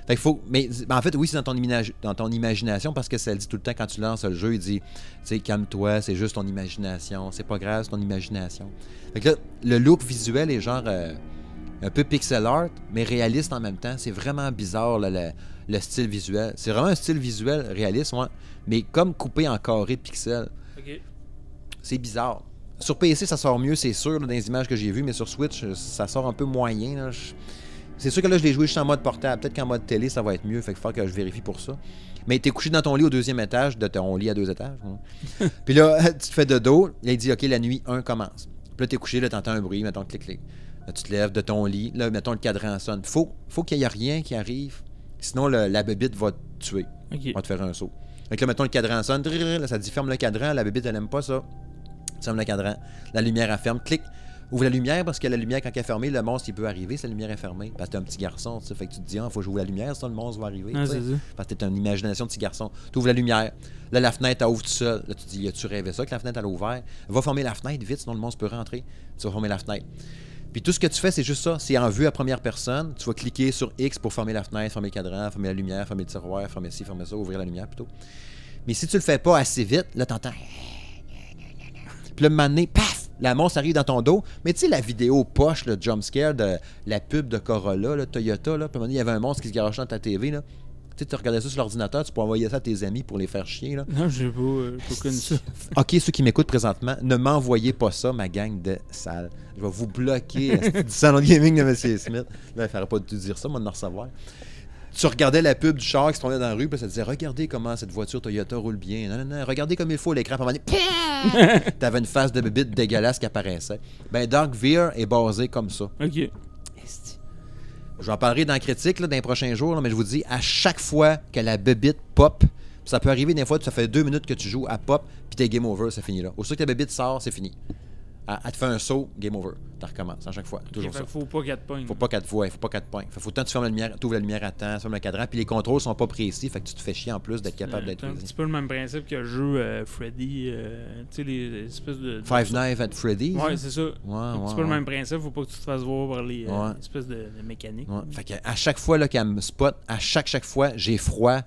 Fait que faut. Mais ben, en fait, oui, c'est dans ton, imina- dans ton imagination parce que ça le dit tout le temps quand tu lances le jeu. Il dit, tu sais, calme-toi, c'est juste ton imagination. C'est pas grave, c'est ton imagination. Fait que là, le look visuel est genre euh, un peu pixel art, mais réaliste en même temps. C'est vraiment bizarre, là, le, le style visuel. C'est vraiment un style visuel réaliste, ouais, mais comme coupé en carré de pixels. C'est bizarre. Sur PC, ça sort mieux, c'est sûr, là, dans les images que j'ai vues, mais sur Switch, euh, ça sort un peu moyen. là. Je- C'est sûr que là, je l'ai joué juste en mode portable. Peut-être qu'en mode télé, ça va être mieux. Fait faut que je vérifie pour ça. Mais t'es couché dans ton lit au deuxième étage de ton lit à deux étages. hein. Puis là, tu te fais de dos. Là, il dit OK, la nuit 1 commence. Puis là, t'es couché, là, t'entends un bruit, mettons clic-clic. Là, tu te lèves de ton lit. Là, mettons le cadran sonne. Faut, faut qu'il y ait rien qui arrive. Sinon, le- la bébite va te tuer. Ok. va te faire un saut. Que là, mettons le cadran sonne, là, ça dit ferme le cadran, la bébite elle aime pas ça. Tu fermes le cadran, la lumière elle ferme, clic, ouvre la lumière parce que la lumière quand elle est fermée, le monstre il peut arriver si la lumière est fermée. Parce que t'es un petit garçon, tu sais, fait que tu te dis ah, faut jouer la lumière, sinon le monstre va arriver. Ah. Parce que t'es une imagination de petit garçon. Tu ouvres la lumière, là la fenêtre elle ouvre tout seul. Là tu te dis as-tu rêvé ça que la fenêtre elle a ouvert? Va fermer la fenêtre vite, sinon le monstre peut rentrer. Tu vas fermer la fenêtre. Puis tout ce que tu fais, c'est juste ça. C'est en vue à première personne. Tu vas cliquer sur X pour fermer la fenêtre, fermer le cadran, fermer la lumière, fermer le tiroir, fermer ci, fermer ça, ouvrir la lumière plutôt. Mais si tu le fais pas assez vite, là, t'entends. Puis moment donné, paf, la monstre arrive dans ton dos. Mais tu sais, la vidéo poche, le jump scare de la pub de Corolla, là, Toyota, là. Puis il y avait un monstre qui se garochait dans ta TV, là. Tu sais, tu regardais ça sur l'ordinateur, tu peux envoyer ça à tes amis pour les faire chier, là. Non, j'ai pas, euh, connu ça. Ok, ceux qui m'écoutent présentement, ne m'envoyez pas ça, ma gang de sales. Je vais vous bloquer du salon de gaming de M. Smith. Là, il ne faudrait pas te dire ça, moi, de le recevoir. Tu regardais la pub du char qui se tournait dans la rue, puis ça te disait Regardez comment cette voiture Toyota roule bien. Non, non, non, regardez comme il faut l'écran. Puis à un moment donné, t'avais une face de bébite dégueulasse qui apparaissait. Ben, Dark Veer est basé comme ça. Ok. Je vais en parler dans la critique là, dans les prochains jours, là, mais je vous dis, à chaque fois que la bébite pop, ça peut arriver des fois, ça fait deux minutes que tu joues à pop, puis t'es game over, c'est fini là. Au que la bébite sort, c'est fini. Elle, te fait un saut, game over. Tu recommences à chaque fois. Toujours ça. faut pas qu'elle te pogne. Faut pas qu'elle te voie, faut pas qu'elle te. Fait faut tant que tu fermes la lumière, tu ouvres la lumière à temps, tu fermes le cadran, puis les contrôles sont pas précis, fait que tu te fais chier en plus d'être capable d'être C'est un petit peu le même principe que le jeu euh, Freddy. euh, tu sais, les espèces de. Five Nights at Freddy's. Ouais, hein? c'est ça. un petit peu le même principe. Faut pas que tu te fasses voir par les euh, espèces de, mécaniques. Ouais. Fait que à chaque fois qu'elle me spot, à chaque, chaque fois, j'ai froid,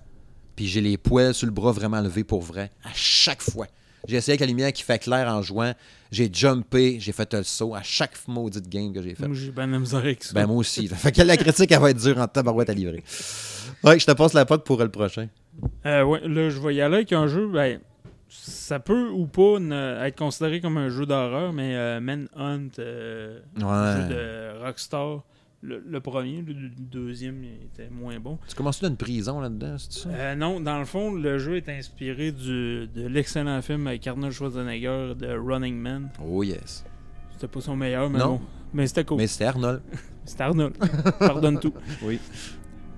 puis j'ai les poils sur le bras vraiment levés pour vrai. À chaque fois. J'ai essayé avec la lumière qui fait clair en jouant. J'ai jumpé, j'ai fait le saut à chaque maudite game que j'ai fait. Moi, j'ai bien de la misère avec ça. Ben moi aussi. fait que la critique, elle va être dure en tabarouette à livrer. Ouais, je te passe la pote pour le prochain. Euh, ouais, là, je vais y aller avec un jeu. Ben, ça peut ou pas ne- être considéré comme un jeu d'horreur, mais euh, Manhunt, euh, Ouais. jeu de Rockstar, le, le premier, le, deuxième il était moins bon. Tu commences dans une prison là-dedans, c'est ça? Euh, non, dans le fond, le jeu est inspiré du, de l'excellent film avec Arnold Schwarzenegger de Running Man. Oh yes. C'était pas son meilleur, mais Non. bon. Mais c'était cool. Mais c'était Arnold. C'était Arnold. Pardonne tout. Oui.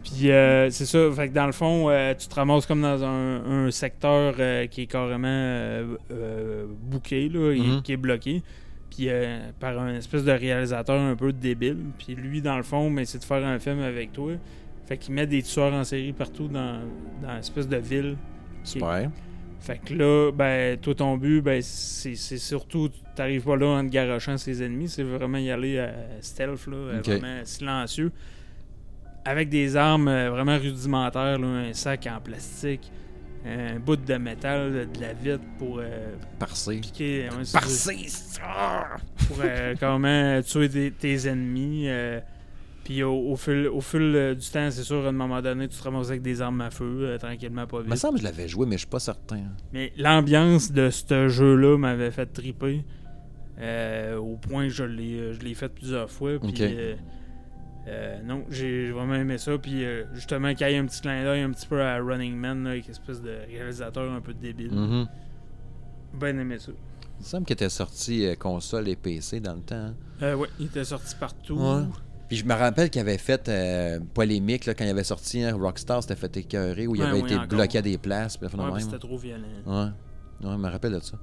Puis euh, c'est ça, fait que dans le fond, euh, tu te ramasses comme dans un, un secteur euh, qui est carrément bouqué, et Mhm. qui est bloqué. Puis euh, par un espèce de réalisateur un peu débile. Puis lui, dans le fond, mais c'est de faire un film avec toi. Fait qu'il met des tueurs en série partout dans, dans l'espèce de ville. Super. Fait que là, ben, toi, ton but, ben, c'est surtout, t'arrives pas là en te garochant ses ennemis, c'est vraiment y aller à stealth, là, euh, vraiment silencieux, avec des armes euh, vraiment rudimentaires, là, un sac en plastique, un bout de métal, de la vitre pour euh, piquer, ouais, Parcé! ça, pour euh, quand même tuer tes, tes ennemis. euh, puis au, au fil, au fil euh, du temps, c'est sûr, à un moment donné, tu te ramasses avec des armes à feu, euh, tranquillement, pas Il vite. me semble que je l'avais joué, mais je suis pas certain. Mais l'ambiance de ce jeu-là m'avait fait triper. euh, au point que je l'ai, euh, je l'ai fait plusieurs fois. Puis. Euh, non, j'ai vraiment aimé ça. Puis euh, justement, qu'il y ait un petit clin d'œil un petit peu à Running Man, là, avec une espèce de réalisateur un peu débile. Mhm. Ben aimé ça. Il me semble qu'il était sorti euh, console et PC dans le temps. hein. Euh, ouais, il était sorti partout. Ouais. Puis je me rappelle qu'il avait fait euh, polémique là, quand il avait sorti hein, Rockstar, c'était fait écœurer, où il Ouais, avait oui, été encore. bloqué à des places. Puis, Ouais, c'était trop violent. Ouais, je me rappelle de ça.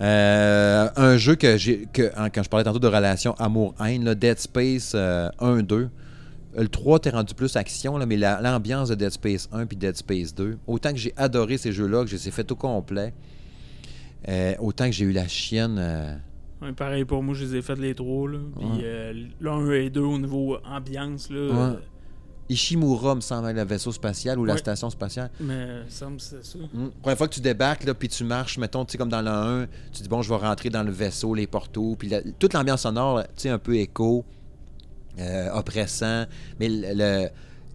Euh, un jeu que j'ai. Que, hein, quand je parlais tantôt de relation amour-haine, Dead Space euh, 1-2. Euh, Le 3, t'es rendu plus action, là, mais la- l'ambiance de Dead Space 1 puis Dead Space 2, autant que j'ai adoré ces jeux-là, que je les ai fait au complet, euh, autant que j'ai eu la chienne. Ouais, pareil pour moi, je les ai fait les trois. Puis Ouais. euh, l'un et deux au niveau ambiance. Là, Ouais. Ishimura, me semble, le vaisseau spatial ou la station spatiale. mais ça me c'est ça. Mm. Première fois que tu débarques, là, puis tu marches, mettons, tu sais, comme dans le 1, tu dis, bon, je vais rentrer dans le vaisseau, les portos, puis la- toute l'ambiance sonore, tu sais, un peu écho, euh, oppressant, mais le, le-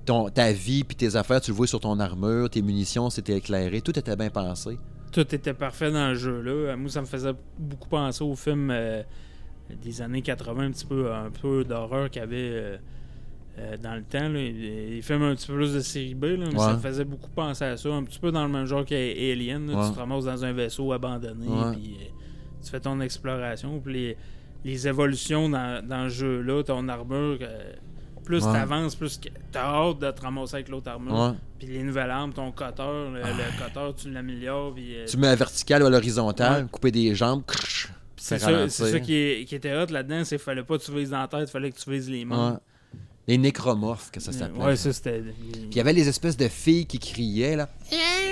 ton, ta vie puis tes affaires, tu le vois sur ton armure, tes munitions, c'était éclairé, tout était bien pensé. tout était parfait dans le jeu là. Moi, ça me faisait beaucoup penser aux films euh, des années 80, un petit peu, un peu d'horreur qu'il y avait euh, euh, dans le temps. Là. Les films un petit peu plus de série B, là, mais ça me faisait beaucoup penser à ça. Un petit peu dans le même genre qu'Alien. Ouais. Tu te ramasses dans un vaisseau abandonné, puis euh, tu fais ton exploration. Puis les, les évolutions dans, dans le jeu-là, ton armure, euh, plus Ouais. t'avances, plus t'as hâte de te ramasser avec l'autre armure. Puis les nouvelles armes, ton cutter, le, le cutter, tu l'améliores. Tu mets à vertical ou à l'horizontale, couper des jambes, crrrch, c'est ça, ça qui, est- qui était hot là-dedans, c'est qu'il fallait pas que tu vises dans la tête, il fallait que tu vises les mains. Les nécromorphes, que ça s'appelait. Ouais, ça c'était. Puis il y avait les espèces de filles qui criaient, là.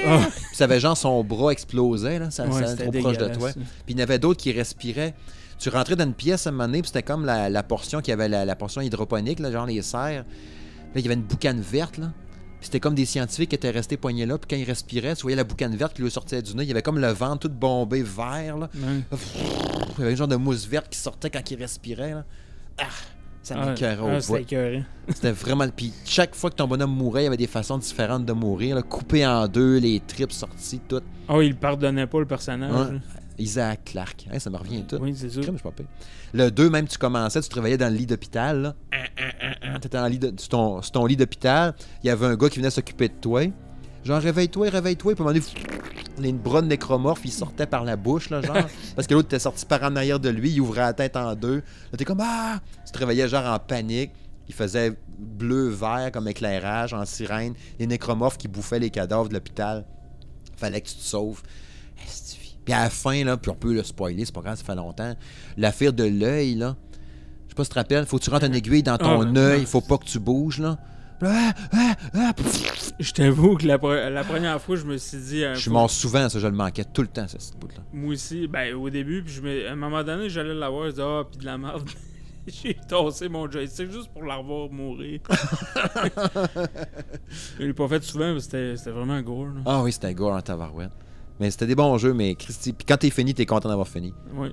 Ah, Puis ça avait genre son bras explosait, là, ça, ouais, ça trop proche de toi. Puis il y en avait d'autres qui respiraient. Tu rentrais dans une pièce à un moment donné, puis c'était comme la, la portion qui avait la, la portion hydroponique, là, genre les serres. Là, il y avait une boucane verte, là. Puis c'était comme des scientifiques qui étaient restés poignés là, puis quand ils respiraient, tu voyais la boucane verte qui lui sortait du nez. Il y avait comme le ventre tout bombé vert, là. Il y avait un genre de mousse verte qui sortait quand il respirait, là. Ah! Ça Ah, m'écœurait ah, au c'était vraiment. Puis chaque fois que ton bonhomme mourait, il y avait des façons différentes de mourir. Là, coupé en deux, les tripes sorties, tout. Oh, il le pardonnait pas le personnage. Isaac Clarke. Hein, ça me revient tout. Oui, c'est je pire. Le 2, même, tu commençais, tu te réveillais dans le lit d'hôpital. là. Tu étais dans le lit de- sur, ton, sur ton lit d'hôpital. Il y avait un gars qui venait s'occuper de toi. Genre, réveille-toi, réveille-toi. Puis à un moment donné, les bras de nécromorphe, ils sortaient par la bouche, là, genre. parce que l'autre était sorti par en arrière de lui. Il ouvrait la tête en deux. Là, t'es comme, ah! Tu te réveillais, genre, en panique. Il faisait bleu-vert comme éclairage, en sirène. Les nécromorphes qui bouffaient les cadavres de l'hôpital. Fallait que tu te sauves. Puis à la fin, là, puis on peut le spoiler, c'est pas grave, ça fait longtemps. L'affaire de l'œil, là. Je sais pas si tu te rappelles, faut que tu rentres une aiguille dans ton Ah, œil, faut pas que tu bouges, là. Ah, ah, ah, pff. Je t'avoue que la, pre- la première fois, je me suis dit. euh, Je suis faut- mort souvent, ça, je le manquais tout le temps, ce ce bout-là. Moi aussi, ben au début, puis je me- à un moment donné, j'allais l'avoir, je disais, ah, pis de la merde. J'ai tassé mon joystick juste pour la revoir mourir. je l'ai pas fait souvent, mais c'était c'était vraiment gore. Là. Ah oui, c'était gore en tabarouette. Mais c'était des bons jeux, mais Christy. Puis quand t'es fini, t'es content d'avoir fini. Ouais.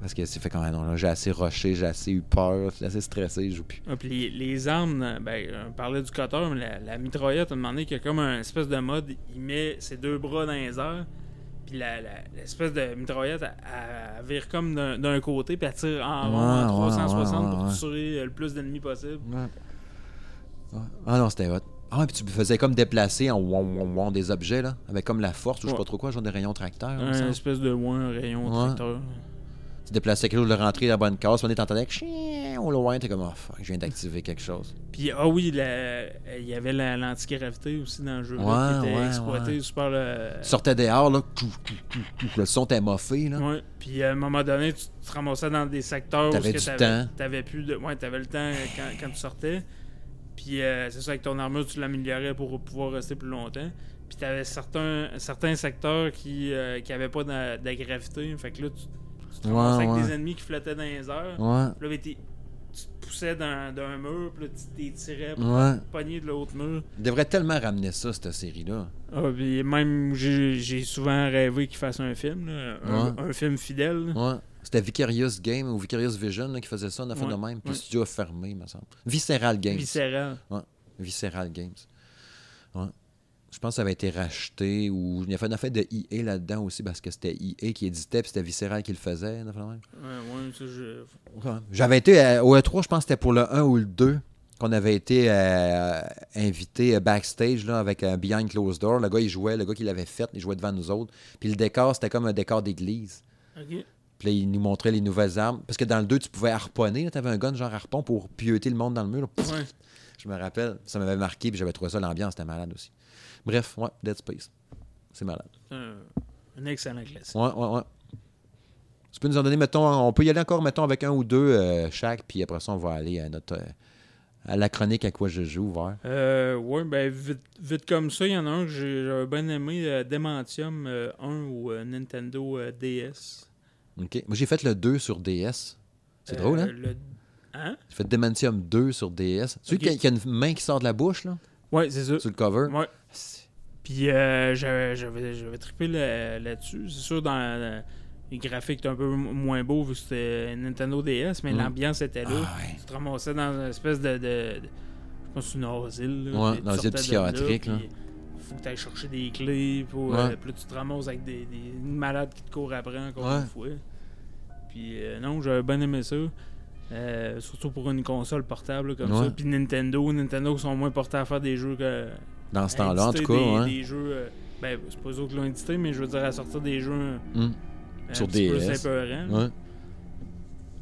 Parce que c'est fait quand même, non, là, j'ai assez rushé, j'ai assez eu peur, j'ai assez stressé, je joue plus. Ah, puis les, les armes, euh, ben, on parlait du cutter, mais la, la mitraillette, on a demandé qu'il y a comme un espèce de mode, il met ses deux bras dans les airs, puis l'espèce de mitraillette, elle, elle- vire comme d'un côté, puis elle tire en rond Ouais, en ouais, 360 ouais, pour tuer euh, le plus d'ennemis possible. Ouais. Ah non, c'était hot. Ah, puis tu faisais comme déplacer en wong, wong des objets, là, avec comme la force ou je sais pas trop quoi, genre des rayons tracteurs. Un espèce de ouais, un rayon tracteur. Tu déplaçais quelque chose, le rentrer à la bonne case, on est chien au loin, t'es comme, oh fuck, je viens d'activer quelque chose. Puis, ah oui, il y avait la- l'antigravité aussi dans le jeu, là, qui était ouais, exploité ouais. super. le- Tu sortais dehors, là, cou, le son t'est moffé, là. Ouais. Puis à un moment donné, tu te ramassais dans des secteurs où t'avais, temps. t'avais plus de. Ouais, t'avais le temps quand, quand tu sortais. Puis euh, c'est ça, avec ton armure, tu l'améliorais pour pouvoir rester plus longtemps. Puis t'avais certains, certains secteurs qui euh, qui avaient pas de, de gravité. Fait que là, tu, tu te Ouais, avec ouais. des ennemis qui flottaient dans les airs. Ouais, Puis là, ben, tu te poussais d'un, mur, puis là, tu t'étirais pour ouais. pogner de l'autre mur. Il devrait tellement ramener ça, cette série-là. Ah, puis même, j'ai, souvent rêvé qu'ils fassent un film, là, un, Ouais. un film fidèle. là. Ouais. C'était Vicarious Game ou Vicarious Vision là, qui faisait ça, on a fait Ouais, de même. Puis ouais. le studio a fermé, il me semble. Visceral Games. Viscéral. Visceral Games. Je pense que ça avait été racheté ou il y a fait une affaire de EA là-dedans aussi parce que c'était EA qui éditait puis c'était Visceral qui le faisait. Ouais, ouais, ça, je... Ouais. J'avais été à- au E3, je pense que c'était pour le 1 ou le 2 qu'on avait été euh, invité euh, backstage là, avec un Behind Closed Door. Le gars, il jouait, le gars qui l'avait fait, il jouait devant nous autres. Puis le décor, c'était comme un décor d'église. Ok. Puis là, il nous montrait les nouvelles armes. Parce que dans le 2, tu pouvais harponner. Tu avais un gun genre harpon pour pieuter le monde dans le mur. là. Je me rappelle. Ça m'avait marqué. Puis j'avais trouvé ça, l'ambiance était malade aussi. Bref, ouais, Dead Space. C'est malade. C'est un, un excellent classique. Ouais, ouais, ouais. Tu peux nous en donner, mettons, on peut y aller encore, mettons, avec un ou deux euh, chaque. Puis après ça, on va aller à notre. euh, à la chronique à quoi je joue, voir. Euh, ouais, ben vite, vite comme ça, il y en a un que j'ai bien aimé, euh, Demantium euh, 1 ou euh, Nintendo euh, DS. OK. Moi, j'ai fait le 2 sur DS. C'est Euh, drôle, hein? le- Hein? J'ai fait Demantium 2 sur DS. Celui Ok. qui, a, qui a une main qui sort de la bouche, là, Ouais, c'est ça. sur le cover? Ouais. Puis euh, j'avais j'avais j'avais trippé là- là-dessus. C'est sûr, dans la- les graphiques étaient un peu moins beaux vu que c'était Nintendo DS, mais Mm. l'ambiance était là. Ah, ouais. Tu te ramassais dans une espèce de. de, de- je pense que c'est une asile. Ouais, dans une psychiatrique, là. Faut que tu ailles chercher des clés. Pour, Ouais. euh, puis là, tu te ramasses avec des, des malades qui te courent après encore Ouais. une fois. Puis euh, non, j'avais bien aimé ça. Euh, surtout pour une console portable là, comme Ouais. ça. Puis Nintendo, Nintendo sont moins portés à faire des jeux que. Dans ce temps-là, en tout cas. Des, ouais. des jeux. euh, ben, c'est pas eux autres qui l'ont édité, mais je veux dire à sortir des jeux. Hum, un Sur ouais.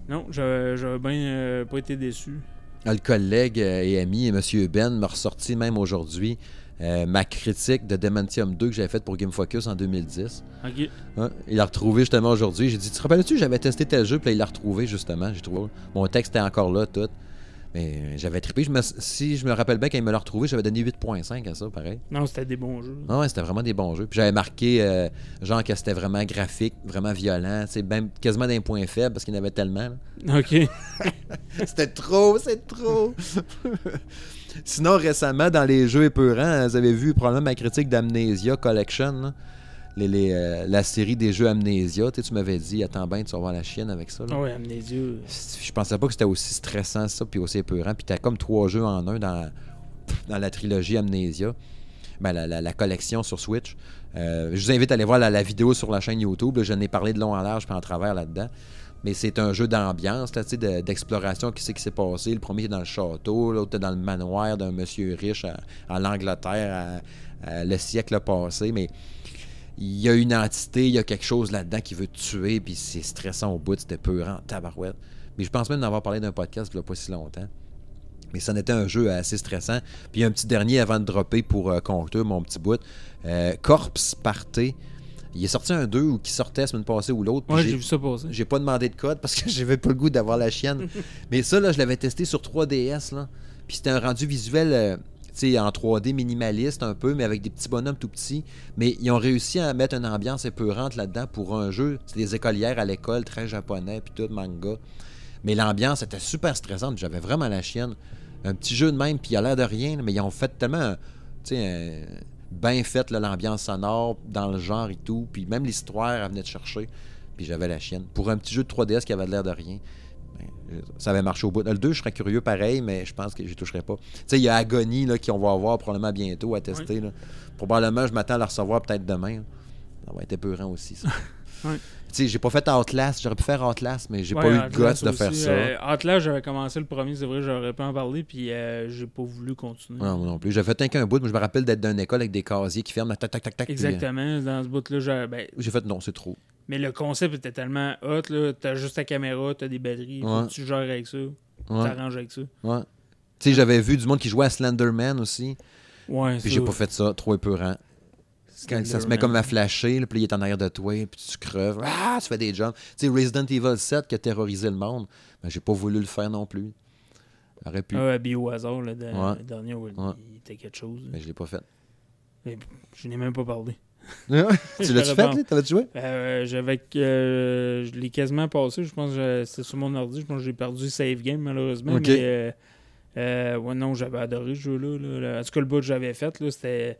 Non, j'avais j'avais bien euh, pas été déçu. Ah, Le collègue et ami, M. Ben, m'a ressorti même aujourd'hui euh, ma critique de Demantium 2 que j'avais faite pour Game Focus en 2010. Ok. Ouais, il l'a retrouvé justement aujourd'hui. J'ai dit, tu te rappelles-tu, j'avais testé tel jeu, puis là, il l'a retrouvé justement. J'ai trouvé. Mon texte était encore là, tout. Mais euh, j'avais trippé. Je me- si je me rappelle bien, quand il me l'a retrouvé, j'avais donné 8.5 à ça, pareil. Non, c'était des bons jeux. Ouais, c'était vraiment des bons jeux. Puis j'avais marqué, euh, genre, que c'était vraiment graphique, vraiment violent. C'est quasiment d'un point faible parce qu'il y en avait tellement. là. Ok. C'était trop, c'est trop. Sinon, récemment, dans les jeux épeurants, vous avez vu probablement ma critique d'Amnesia Collection. là. Les, les, euh, la série des jeux Amnesia. Tu sais, tu m'avais dit, attends bien, tu vas voir la chienne avec ça. là. Ah ouais, Amnesia. Je pensais pas que c'était aussi stressant ça, puis aussi épeurant. Puis t'as comme trois jeux en un dans, dans la trilogie Amnesia. Ben, la, la- la collection sur Switch. Euh, je vous invite à aller voir la, la vidéo sur la chaîne YouTube. là. Je n'ai parlé de long en large puis en travers là-dedans. Mais c'est un jeu d'ambiance, sais, de- d'exploration. Qui c'est qui s'est passé? Le premier est dans le château, l'autre est dans le manoir d'un monsieur riche en Angleterre à- à le siècle passé. Mais il y a une entité, il y a quelque chose là-dedans qui veut te tuer, puis c'est stressant au bout, c'était peurant, tabarouette. Mais je pense même d'en avoir parlé d'un podcast il n'y a pas si longtemps. Mais ça en était un jeu assez stressant. Puis un petit dernier avant de dropper pour euh, conclure mon petit bout. Euh, Corpse Party. Il est sorti un 2 ou qui sortait la semaine passée ou l'autre. Ouais, j'ai- vu ça passer. j'ai pas demandé de code parce que j'avais pas le goût d'avoir la chienne. Mais ça, là, je l'avais testé sur 3DS. Là. Puis c'était un rendu visuel euh, en 3D minimaliste un peu, mais avec des petits bonhommes tout petits. Mais ils ont réussi à mettre une ambiance épeurante là-dedans pour un jeu. C'est des écolières à l'école, très japonais, puis tout, manga. Mais l'ambiance était super stressante. J'avais vraiment la chienne. Un petit jeu de même, puis il a l'air de rien, mais ils ont fait tellement. Tu bien fait l'ambiance sonore, dans le genre et tout. Puis même l'histoire, elle venait de chercher. Puis j'avais la chienne. Pour un petit jeu de 3DS qui avait l'air de rien, ben, je- ça avait marché au bout. Le 2, je serais curieux pareil, mais je pense que je toucherai pas. Tu sais, il y a Agony là, qu'on va avoir probablement bientôt à tester. là. Probablement, je m'attends à le recevoir peut-être demain. là. Ça va être épeurant aussi, ça. Ouais. Tu sais, j'ai pas fait Outlast. J'aurais pu faire Outlast, mais j'ai Ouais, pas eu le guts de faire ça. euh, Atlas, j'avais commencé le premier, c'est vrai, j'aurais pu en parler, puis euh, j'ai pas voulu continuer. Non, moi non plus. J'ai fait un bout, mais je me rappelle d'être dans une école avec des casiers qui ferment, tac, tac, tac, tac. puis, euh, Exactement, dans ce bout-là, j'ai- ben, J'ai fait non, c'est trop. Mais le concept était tellement hot, là. T'as juste ta caméra, t'as des batteries, faut Ouais. que tu gères avec ça, t'arranges avec ça. Ouais. Tu sais, j'avais vu du monde qui jouait à Slenderman aussi. Ouais, Puis j'ai pas fait ça, trop épeurant. Quand ça se met comme à flasher, là, puis il est en arrière de toi, puis tu creves. Ah, tu fais des jumps. Tu sais, Resident Evil 7 qui a terrorisé le monde, ben, j'ai pas voulu le faire non plus. J'aurais pu, Ah, Bio au hasard, le, de- Ouais. le dernier, il était quelque chose. mais je l'ai pas fait. Mais Je n'ai même pas parlé. tu l'as-tu fait? T'avais-tu joué? Euh, j'avais euh, je l'ai quasiment passé je pense que c'était sur mon ordi je pense que j'ai perdu le save game malheureusement Ok. mais euh, euh, ouais non j'avais adoré ce jeu là, en tout cas le bout que j'avais fait là c'était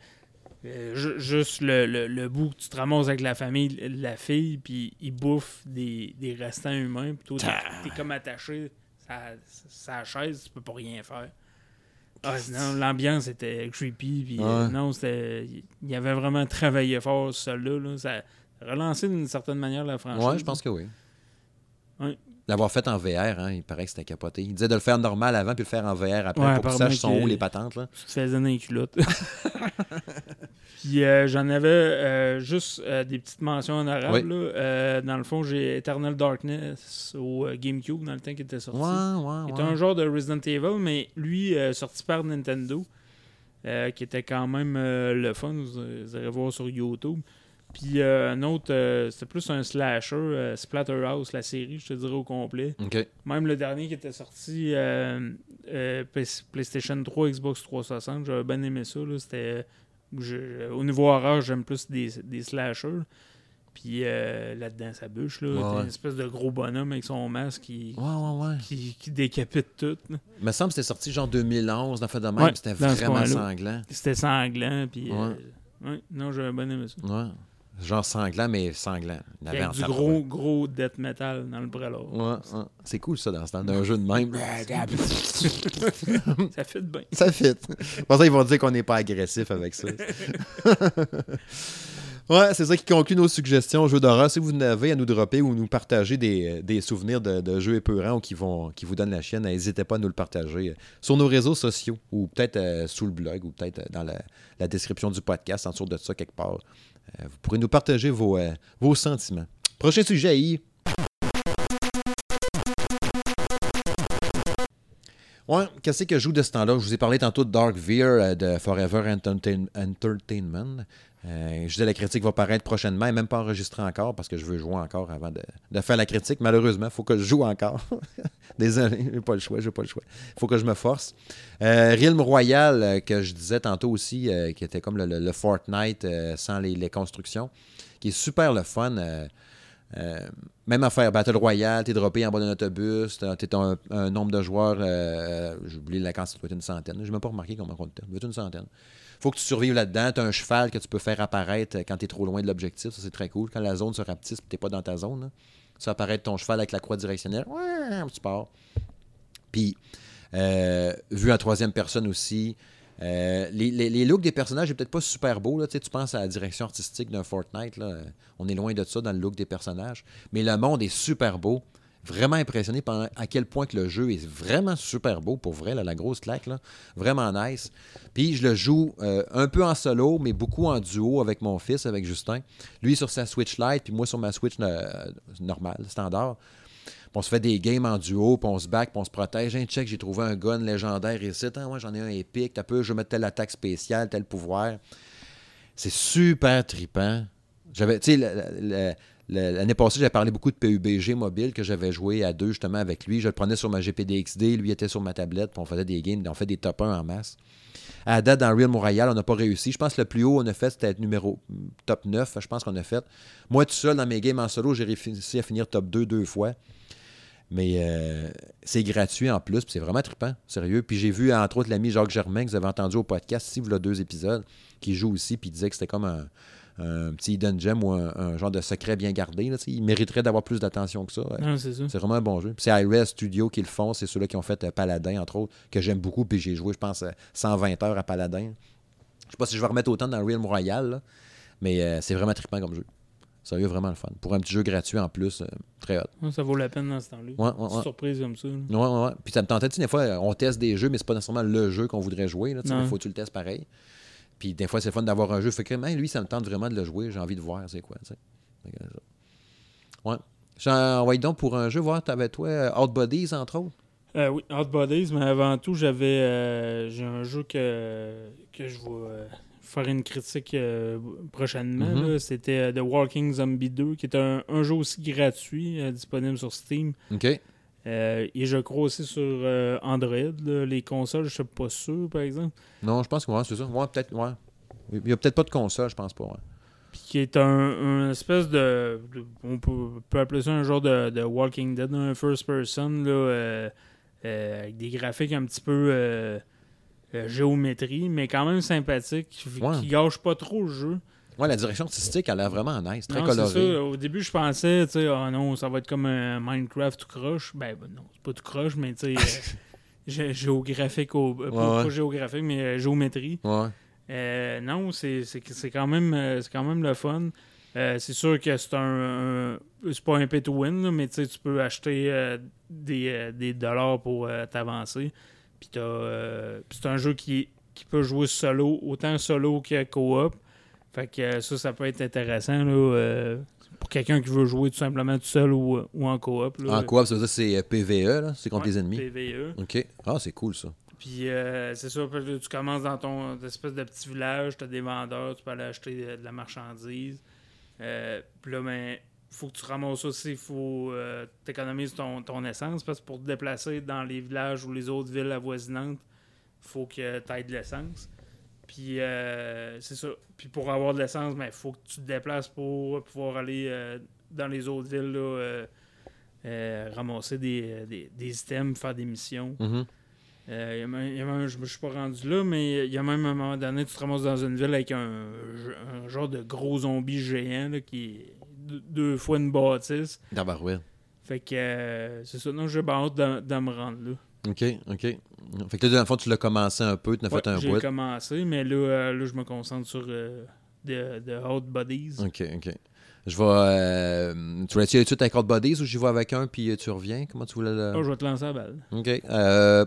euh, ju- juste le, le, le bout que tu te ramasses avec la famille la fille puis ils bouffent des, des restants humains puis toi t'es, t'es comme attaché à sa chaise tu peux pas rien faire ah, non, l'ambiance était creepy puis euh, non c'était il y avait vraiment travaillé fort ce là, là ça relancé d'une certaine manière la franchise. Ouais, je pense que oui. Ouais. L'avoir fait en VR, hein, il paraît que c'était capoté. Il disait de le faire normal avant puis le faire en VR après Ouais, pour apparemment saches sont où les patentes. Là. Tu te faisais dans les culottes. Puis euh, j'en avais euh, juste euh, des petites mentions en arabe. Oui. là. Dans le fond, j'ai Eternal Darkness au GameCube dans le temps qu'il était sorti. Ouais, ouais, un genre de Resident Evil, mais lui, sorti par Nintendo, qui était quand même le fun. Vous, vous allez voir sur YouTube. Puis euh, un autre, euh, c'était plus un slasher, euh, Splatterhouse, la série, je te dirais au complet. Même le dernier qui était sorti Play- PlayStation 3, Xbox 360, j'avais bien aimé ça. là. C'était, je- au niveau horreur, j'aime plus des, des slashers. Puis là-dedans, ça bûche. Là. Ouais, une espèce de gros bonhomme avec son masque qui, Ouais, ouais, ouais. qui, qui décapite tout. là. Il me semble que c'était sorti genre 2011, dans fait de même, c'était vraiment sanglant. C'était sanglant. Puis, Ouais. ouais, non, j'avais bien aimé ça. Genre sanglant, mais sanglant. Il avait du gros, gros death metal dans le prélor. Ouais, ouais. C'est cool ça dans ce temps d'un jeu de même. Ça fait de bien. ça fit. Pour ça, ils vont dire qu'on n'est pas agressif avec ça. ouais, c'est ça qui conclut nos suggestions jeux d'horreur. Si vous en avez à nous dropper ou nous partager des, des souvenirs de, de jeux épeurants ou qui, vont, qui vous donnent la chienne, n'hésitez pas à nous le partager euh, sur nos réseaux sociaux ou peut-être euh, sous le blog ou peut-être euh, dans la, la description du podcast, en dessous de ça quelque part. Euh, vous pourrez nous partager vos, euh, vos sentiments. Prochain sujet, Yves. Ouais, qu'est-ce que je joue de ce temps-là? Je vous ai parlé tantôt de Dark Veer euh, de Forever Entertain- Entertainment. Euh, je disais la critique va paraître prochainement, et même pas enregistrée encore parce que je veux jouer encore avant de, faire la critique. Malheureusement, il faut que je joue encore. Désolé, j'ai pas le choix, j'ai pas le choix. Il faut que je me force. Euh, Realm Royal, euh, que je disais tantôt aussi, euh, qui était comme le, Fortnite sans les, constructions, qui est super le fun. même affaire, Battle Royale, t'es droppé en bas d'un autobus, t'es un, un nombre de joueurs, j'ai oublié la quantité, une centaine. Je n'ai même pas remarqué combien on être une centaine. Faut que tu survives là-dedans. T'as un cheval que tu peux faire apparaître quand t'es trop loin de l'objectif. Ça, c'est très cool. Quand la zone se rapetisse et t'es pas dans ta zone, ça apparaît ton cheval avec la croix directionnelle. Ouais, tu pars. Puis, euh, vu en troisième personne aussi, euh, les, looks des personnages est peut-être pas super beau. Là. Tu tu penses à la direction artistique d'un Fortnite. On est loin de ça dans le look des personnages. Mais le monde est super beau. Vraiment impressionné par à quel point que le jeu est vraiment super beau, pour vrai, la grosse claque. Vraiment nice. Puis je le joue euh, un peu en solo, mais beaucoup en duo avec mon fils, avec Justin. Lui sur sa Switch Lite, puis moi sur ma Switch euh, normale, standard. Puis on se fait des games en duo, puis on se back, puis on se protège. Un check, j'ai trouvé un gun légendaire ici. Ah, moi, j'en ai un épique. T'as peu, je vais mettre telle attaque spéciale, tel pouvoir. C'est super trippant. J'avais, tu sais, l'année passée, j'avais parlé beaucoup de PUBG mobile que j'avais joué à deux justement avec lui. Je le prenais sur ma GPD-XD, lui était sur ma tablette, puis on faisait des games, on fait des top 1 en masse. À date, dans Real Royale, on n'a pas réussi. Je pense que le plus haut on a fait, c'était numéro top 9, je pense qu'on a fait. Moi, tout seul, dans mes games en solo, j'ai réussi à finir top 2 deux fois. Mais euh, c'est gratuit en plus, puis c'est vraiment trippant, sérieux. Puis j'ai vu, entre autres, l'ami Jacques Germain, que vous avez entendu au podcast, ici, vous a deux épisodes, qui joue aussi, puis il disait que c'était comme un, un petit hidden gem ou un, un genre de secret bien gardé. Là, il mériterait d'avoir plus d'attention que ça. ouais. C'est ça. Vraiment un bon jeu. C'est iRes Studio qui le font, c'est ceux-là qui ont fait euh, Paladin, entre autres, que j'aime beaucoup, puis j'ai joué, je pense, euh, 120 heures à Paladin. Je sais pas si je vais remettre autant dans Realm Royale, là, mais euh, c'est vraiment trippant comme jeu. Sérieux, vraiment le fun. Pour un petit jeu gratuit en plus, euh, très hot. Ça vaut la peine dans ce temps-là. Ouais, ouais, Petite ouais. surprise comme ça. là. Ouais, ouais, ouais. Puis ça me tentait, tu sais, des fois, euh, on teste des jeux, mais c'est pas nécessairement le jeu qu'on voudrait jouer. Là, mais faut que tu le testes pareil. Puis des fois, c'est fun d'avoir un jeu. Fait que, man, lui, ça me tente vraiment de le jouer. J'ai envie de voir c'est quoi. tu sais. Fait que, ça. Ouais. J'en donc pour un jeu, voir, t'avais toi euh, Out Bodies, entre autres? Euh, oui, Hot Bodies, mais avant tout, j'avais euh, j'ai un jeu que, que je vais euh, faire une critique prochainement. Mhm. là. C'était The Walking Zombie 2, qui est un, un jeu aussi gratuit, disponible sur Steam. OK. Euh, et je crois aussi sur euh, Android. là. Les consoles, je suis pas sûr, par exemple. Non, je pense que ouais, c'est ça. Ouais, peut-être, ouais. Il n'y a peut-être pas de console, je pense pas. ouais. Puis qui est un, un espèce de, de- On peut, peut appeler ça un genre de, de Walking Dead, un first person, là, euh, avec des graphiques un petit peu géométrie, mais quand même sympathique, qui, Ouais. qui gâche pas trop le jeu. Ouais, la direction artistique, elle a l'air vraiment nice, très Non, c'est colorée. ça. Au début, je pensais, tu sais, oh non, ça va être comme un Minecraft tout croche. Ben, ben non, c'est pas tout croche, mais tu sais, euh, gé- géographique, au, euh, pas, Ouais, ouais. pas géographique, mais euh, géométrie. Ouais. Euh, non, c'est quand, même, euh, quand même le fun. Euh, c'est sûr que c'est un, un- c'est pas un pay to win, là, mais tu sais, tu peux acheter euh, des, euh, des dollars pour euh, t'avancer. Euh, puis c'est un jeu qui, qui peut jouer solo, autant solo que coop. Fait que euh, ça, ça peut être intéressant là, euh, pour quelqu'un qui veut jouer tout simplement tout seul ou, ou en coop. là. En coop, ça veut dire c'est euh, PVE, là, c'est contre Ouais, les ennemis. PVE. OK. Ah, c'est cool, ça. Puis euh, c'est ça, tu commences dans ton espèce de petit village, tu as des vendeurs, tu peux aller acheter de, de la marchandise. Euh, puis là, ben, faut que tu ramasses aussi, il faut euh, t'économises ton, ton essence, parce que pour te déplacer dans les villages ou les autres villes avoisinantes, faut que tu aies de l'essence. Puis euh, c'est ça. Puis pour avoir de l'essence, il faut que tu te déplaces pour pouvoir aller euh, dans les autres villes, là, euh, euh, ramasser des, des, des items, faire des missions. Mhm. Euh, y a même- il y a même- je ne suis pas rendu là, mais il y a même un moment donné, tu te ramasses dans une ville avec un, un genre de gros zombie géant là, qui est deux, fois une bâtisse. Tabarouette. Fait que euh, c'est ça. Non, j'ai hâte de, de me rendre là. OK, OK. Fait que là, dans le fond, tu l'as commencé un peu, tu en as fait Ouais, un j'ai bout. commencé, mais là, euh, là je me concentre sur euh, de Hot Bodies. OK, OK. Je vais. Euh, tu tout avec Hot Bodies ou j'y vais avec un puis tu reviens? Comment tu voulais le. Ah, je vais te lancer la balle. OK. Euh,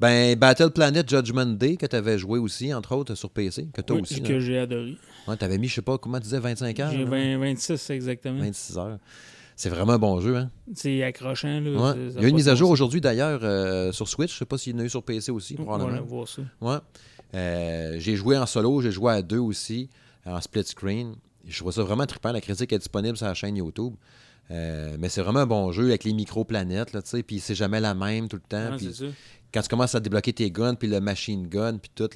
ben, Battle Planet Judgment Day, que tu avais joué aussi, entre autres, sur PC, que toi Oui, aussi. que j'ai adoré. Ouais, tu avais mis, je sais pas, comment tu disais, 25 heures? J'ai là? 20 26 exactement. 26 heures. C'est vraiment un bon jeu, hein? C'est accrochant. Là, Ouais. Il y a une mise à jour aujourd'hui, d'ailleurs, euh, sur Switch. Je sais pas s'il y en a eu sur PC aussi, probablement. Voilà, voir ça. Ouais. Euh, j'ai joué en solo, j'ai joué à deux aussi, en split screen. Je trouve ça vraiment trippant. La critique est disponible sur la chaîne YouTube. Euh, mais c'est vraiment un bon jeu avec les micro-planètes, là, tu sais, puis c'est jamais la même tout le temps. Ah, quand tu commences à débloquer tes guns, puis le machine gun, puis tout,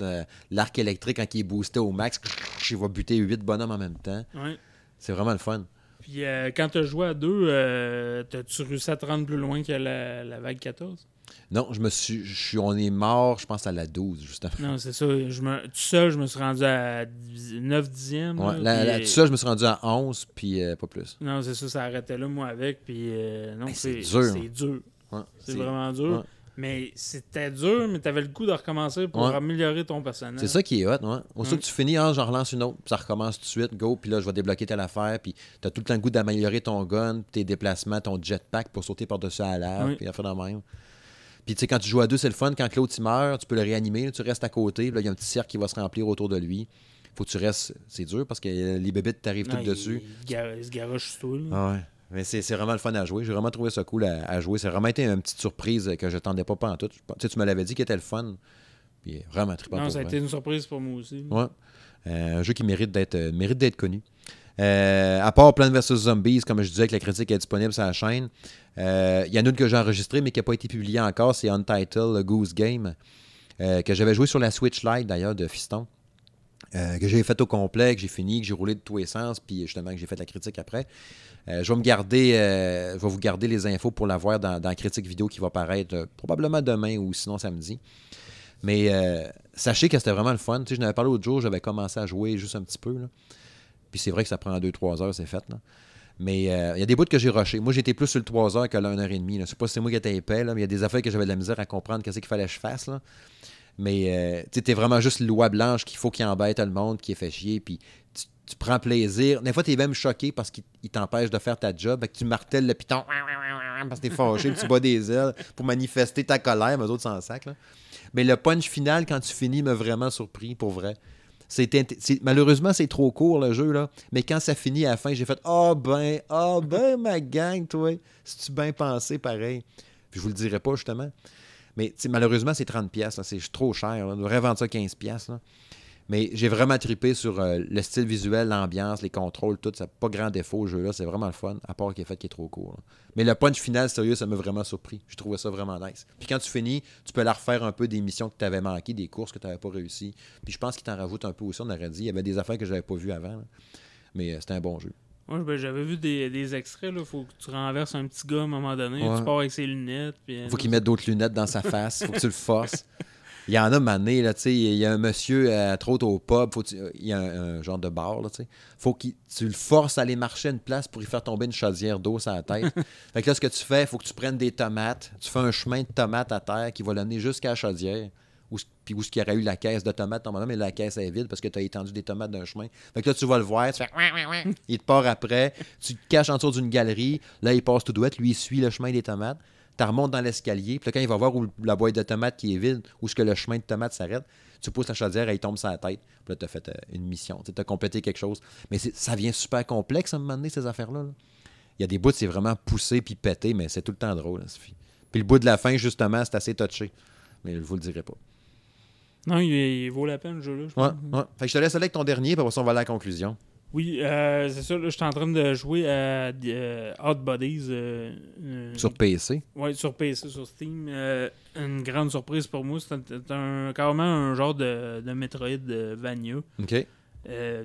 l'arc électrique, quand il est boosté au max, il va buter 8 bonhommes en même temps. Ouais. C'est vraiment le fun. Puis euh, quand tu as joué à deux, euh, t'as-tu réussi à te rendre plus loin que la, la vague 14? Non, je me suis, je suis, on est mort, je pense, à la 12, justement. Non, c'est ça. Je me, tout seul, je me suis rendu à 9 dixièmes. Ouais, là, la- puis, la- tout ça, je me suis rendu à 11, puis euh, pas plus. Non, c'est ça, ça arrêtait là, moi, avec. Puis euh, non, Hey, c'est c'est dur. C'est dur. Ouais, C'est vraiment dur. ouais. Mais c'était dur, mais t'avais le goût de recommencer pour Ouais. améliorer ton personnage. C'est ça qui est hot, ouais. Aussitôt Ouais. que tu finis, ah, j'en relance une autre, puis ça recommence tout de suite, go, puis là, je vais débloquer telle affaire, puis t'as tout le temps le goût d'améliorer ton gun, tes déplacements, ton jetpack pour sauter par-dessus la lave, Oui. puis affaire de même. Puis tu sais, quand tu joues à deux, c'est le fun. Quand Claude il meurt, tu peux le réanimer, là, tu restes à côté, puis là, il y a un petit cercle qui va se remplir autour de lui. Faut que tu restes. C'est dur parce que les bébites t'arrivent il- dessus. Il, gar- il se garoche sur toi. là. Ah ouais. Mais c'est c'est vraiment le fun à jouer. J'ai vraiment trouvé ça cool à, à jouer. C'est vraiment été une petite surprise que je tendais pas en tout. Tu sais, tu me l'avais dit qu'il était le fun. Puis vraiment trippant. non, ça a vrai. été une surprise pour moi aussi. Ouais. Euh, un jeu qui mérite d'être euh, mérite d'être connu. Euh, à part Plants vs Zombies, comme je disais que la critique est disponible sur la chaîne, euh, il y en a une que j'ai enregistrée mais qui n'a pas été publiée encore, c'est Untitled Goose Game, euh, que j'avais joué sur la Switch Lite d'ailleurs de Fiston, euh, que j'ai fait au complet, que j'ai fini, que j'ai roulé de tous les sens, puis justement que j'ai fait la critique après. Euh, je vais me garder, euh, je vous garder les infos pour l'avoir dans, dans la critique vidéo qui va paraître euh, probablement demain ou sinon samedi. Mais sachez que c'était vraiment le fun. Tu sais, je n'avais parlé l'autre jour, j'avais commencé à jouer juste un petit peu. Puis c'est vrai que ça prend 2-3 heures, c'est fait. Mais il y a des bouts que j'ai rushé. Moi, j'étais plus sur le 3 heures que le 1 heure et demie. là. C'est pas si c'est moi qui étais épais, mais il y a des affaires que j'avais de la misère à comprendre qu'est-ce qu'il fallait que je fasse. Mais tu sais, vraiment juste loi blanche qu'il faut qu'il embête tout le monde, qui fait chier. Puis tu prends plaisir. Des fois, t'es même choqué parce qu'il il t'empêche de faire ta job. Que tu martèles le piton parce que t'es fâché, tu bats des ailes pour manifester ta colère, mais eux autres s'en sac. Mais le punch final, quand tu finis, m'a vraiment surpris, pour vrai. Malheureusement, c'est trop court le jeu, là. Mais quand ça finit à la fin, j'ai fait Ah ben, ah ben, ma gang, toi. Si tu bien pensé, pareil? Puis je vous le dirai pas, justement. Mais tu malheureusement, c'est 30$. piastres, là. C'est trop cher. On devrait vendre ça 15$. piastres, Là. Mais j'ai vraiment trippé sur euh, le style visuel, l'ambiance, les contrôles, tout. Ça n'a pas grand défaut au jeu-là. C'est vraiment le fun, à part qu'il est fait qui est trop court. là. Mais le punch final, sérieux, ça m'a vraiment surpris. Je trouvais ça vraiment nice. Puis quand tu finis, tu peux la refaire un peu des missions que tu avais manquées, des courses que tu n'avais pas réussi. Puis je pense qu'il t'en rajoute un peu aussi, on aurait dit. Il y avait des affaires que j'avais pas vues avant. là. Mais euh, c'était un bon jeu. Moi, ben, j'avais vu des, des extraits, là. Faut que tu renverses un petit gars à un moment donné. Ouais. Tu pars avec ses lunettes. Puis, euh, faut qu'il mette d'autres lunettes dans sa face. faut que tu le forces. Il y en a mané, là, tu sais. Il y a un monsieur, euh, trop au pub. Faut que tu- il y a un, un genre de bar, là, tu sais. Faut que tu le forces à aller marcher à une place pour lui faire tomber une chaudière d'eau sur la tête. fait que là, ce que tu fais, faut que tu prennes des tomates. Tu fais un chemin de tomates à terre qui va l'amener jusqu'à la chaudière. Où, puis où ce qu'il y aurait eu la caisse de tomates, normalement, mais la caisse est vide parce que tu as étendu des tomates d'un chemin. Fait que là, tu vas le voir, tu fais il te part après, tu te caches en dessous d'une galerie, là, il passe tout douette, lui, il suit le chemin des tomates, tu remontes dans l'escalier, puis là, quand il va voir où la boîte de tomates qui est vide, où est-ce que le chemin de tomates s'arrête, tu pousses la chaudière et il tombe sur la tête. Puis là, tu as fait euh, une mission, tu as complété quelque chose. Mais ça vient super complexe à un moment donné, ces affaires-là. là. Il y a des bouts, c'est vraiment poussé puis pété, mais c'est tout le temps drôle, Sophie. Puis le bout de la fin, justement, c'est assez touché. Mais je vous le dirai pas. Non, il, il vaut la peine, le jeu-là. je Ouais, ouais. Fait que je te laisse aller avec ton dernier, puis on va aller à la conclusion. Oui, euh, c'est ça. Je suis en train de jouer à euh, Hot Bodies. euh, euh, Sur PC. Ouais, sur PC, sur Steam. Euh, une grande surprise pour moi. C'est un, c'est un- carrément un genre de, de. OK. Euh,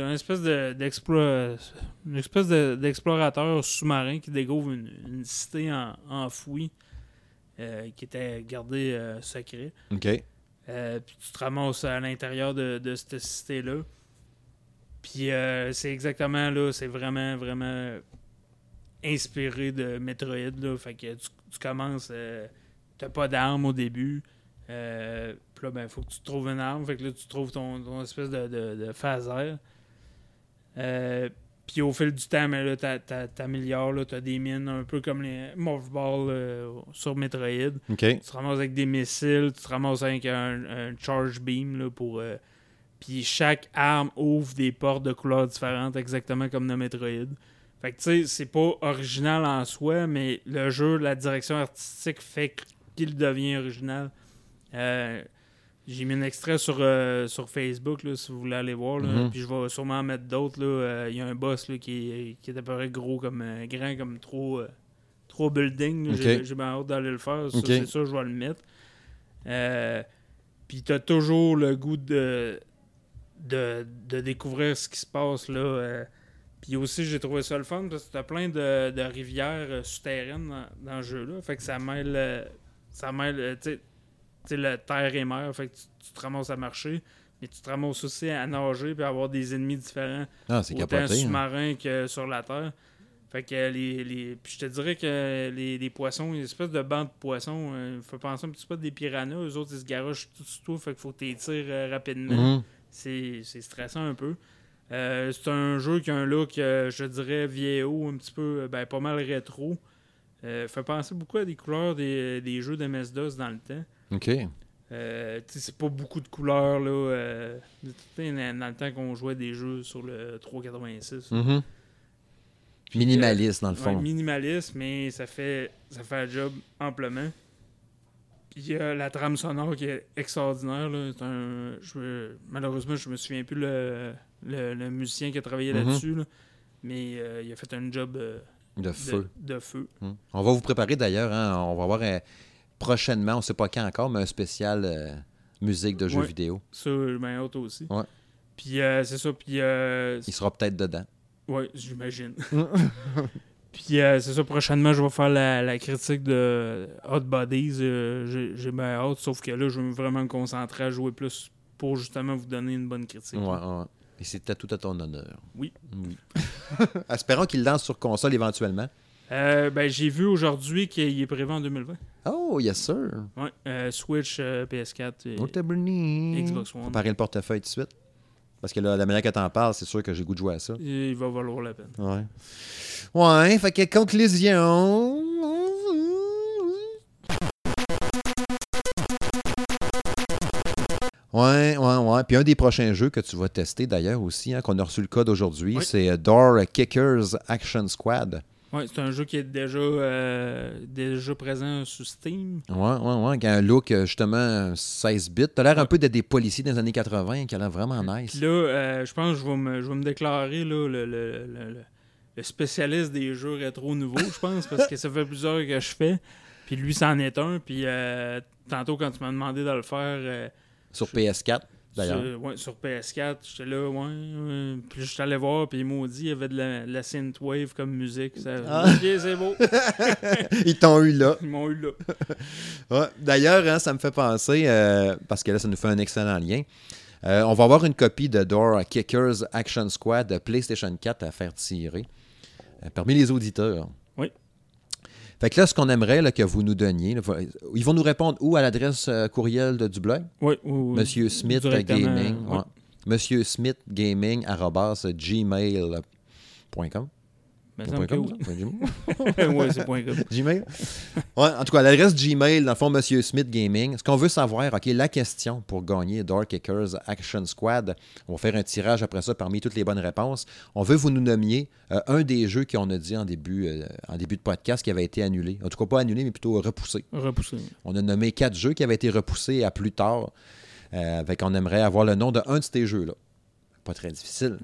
un espèce de- d'explo- une espèce de- d'explorateur sous-marin qui découvre une, une cité en- enfouie euh, qui était gardée euh, secret. OK. Euh, puis tu te ramasses à l'intérieur de, de cette cité-là. Puis euh, c'est exactement là, c'est vraiment, vraiment inspiré de Metroid. Là. Fait que tu, tu commences, euh, t'as pas d'arme au début. Euh, puis là, ben, faut que tu trouves une arme. Fait que là, tu trouves ton, ton espèce de, de, de phaser. Euh, puis au fil du temps, mais là, t'a- t'a- t'améliores. là, T'as des mines un peu comme les Morph Ball euh, sur Metroid OK. tu te ramasses avec des missiles, tu te ramasses avec un, un charge beam là, pour. Puis chaque arme ouvre des portes de couleurs différentes, exactement comme dans Metroid. Fait que tu sais, c'est pas original en soi, mais le jeu, la direction artistique fait qu'il devient original. Euh, j'ai mis un extrait sur, euh, sur Facebook, là, si vous voulez aller voir. là. Mhm. Puis je vais sûrement en mettre d'autres. là. Euh, Il y a un boss là, qui, est, qui est à peu près gros comme grand comme trop, trop building. J'ai bien hâte d'aller le faire. Ça. C'est sûr, je vais le mettre. Puis t'as toujours le goût de, de, de découvrir ce qui se passe là. euh. Puis aussi, j'ai trouvé ça le fun parce que t'as plein de, de rivières euh, souterraines dans, dans le jeu-là. Fait que ça mêle. euh, ça mêle. tu sais, la terre et mer. Fait que tu, tu te ramasses à marcher. Mais tu te ramasses aussi à nager puis à avoir des ennemis différents. Ah, c'est Autant hein. sous-marin que sur la terre. Fait que les, les. Puis je te dirais que les, les poissons, une espèce de bande de poissons, euh, faut penser un petit peu à des piranhas. Eux autres, ils se garochent tout sur tout. Fait qu'il faut que tu les tires rapidement Mhm. c'est c'est stressant un peu. Euh, c'est un jeu qui a un look, euh, je dirais, vieillot, un petit peu, euh, ben, pas mal rétro. Fait penser beaucoup à des couleurs des, des jeux de MS-DOS dans le temps. OK. Euh, tu sais, c'est pas beaucoup de couleurs, là. euh, dans, le temps qu'on jouait des jeux sur le 386. Mhm. Puis, Minimaliste, dans le Ouais, fond. minimaliste, mais ça fait, ça fait le job amplement. Puis il y a la trame sonore qui est extraordinaire. Là. Un, je me- malheureusement, je me souviens plus le, le, le musicien qui a travaillé Mhm. là-dessus. là. Mais euh, il a fait un job euh, de feu. de feu. Mhm. On va vous préparer d'ailleurs. hein, on va avoir euh, prochainement, on ne sait pas quand encore, mais un spécial musique de jeux Ouais. vidéo. Ça, bien hâte aussi. Ouais. Puis c'est ça. Puis Il sera peut-être dedans. Ouais, j'imagine. Puis euh, c'est ça, prochainement, je vais faire la, la critique de Hot Bodies. euh, j'ai- bien hâte, sauf que là, je vais vraiment me concentrer à jouer plus pour justement vous donner une bonne critique. Ouais, ouais. Et c'était tout à ton honneur. Oui. Oui. Espérons qu'il lance sur console éventuellement. Euh, ben, j'ai vu aujourd'hui qu'il est prévu en 2020. Oh, yes, sir. Ouais, Switch, euh, PS4 et. Xbox One. Préparer le portefeuille tout de suite. Parce que là, la manière que t'en parles, c'est sûr que j'ai goût de jouer à ça. Et il va valoir la peine. Ouais. Ouais, fait que conclusion. Ouais, ouais, ouais. Puis un des prochains jeux que tu vas tester d'ailleurs aussi, hein, qu'on a reçu le code aujourd'hui, Oui. c'est Door Kickers Action Squad. Ouais, c'est un jeu qui est déjà, euh, déjà présent sur Steam. Ouais, ouais, ouais. Qui a un look euh, justement 16 bits. T'as l'air un peu de des policiers des années 80 qui a l'air vraiment nice. Puis là, euh, je pense que je vais me, je vais me déclarer là, le, le- le- le- spécialiste des jeux rétro nouveaux, je pense, parce que ça fait plusieurs que je fais. Puis lui, c'en est un. Puis euh, tantôt, quand tu m'as demandé de le faire Sur PS4, d'ailleurs. sur, ouais, sur PS4, j'étais là, ouais. ouais. Puis je suis allé voir, puis il m'a dit il y avait de la, de la synthwave comme musique. Ça, Ah. C'est beau. Ils t'ont eu là. Ils m'ont eu là. Ouais. D'ailleurs, hein, ça me fait penser, euh, parce que là, ça nous fait un excellent lien. Euh, on va avoir une copie de Door Kickers Action Squad de PlayStation 4 à faire tirer euh, parmi les auditeurs. Fait que là, ce qu'on aimerait là, que vous nous donniez, là, ils vont nous répondre où à l'adresse euh, courriel de, du blog? Oui, oui, oui. Monsieur Smith Gaming. ouais. Monsieur Smith Gaming gmail.com. Oui. oui. ouais, c'est point com. Gmail? Ouais, en tout cas, l'adresse Gmail, dans le fond, Monsieur Smith Gaming. Ce qu'on veut savoir, OK, la question pour gagner Dark Kickers Action Squad, on va faire un tirage après ça parmi toutes les bonnes réponses. On veut vous nous nommer euh, un des jeux qu'on a dit en début, euh, en début de podcast qui avait été annulé. En tout cas, pas annulé, mais plutôt repoussé. Repoussé. On a nommé quatre jeux qui avaient été repoussés à plus tard. Euh, avec, on aimerait avoir le nom d'un de ces jeux-là. Pas très difficile.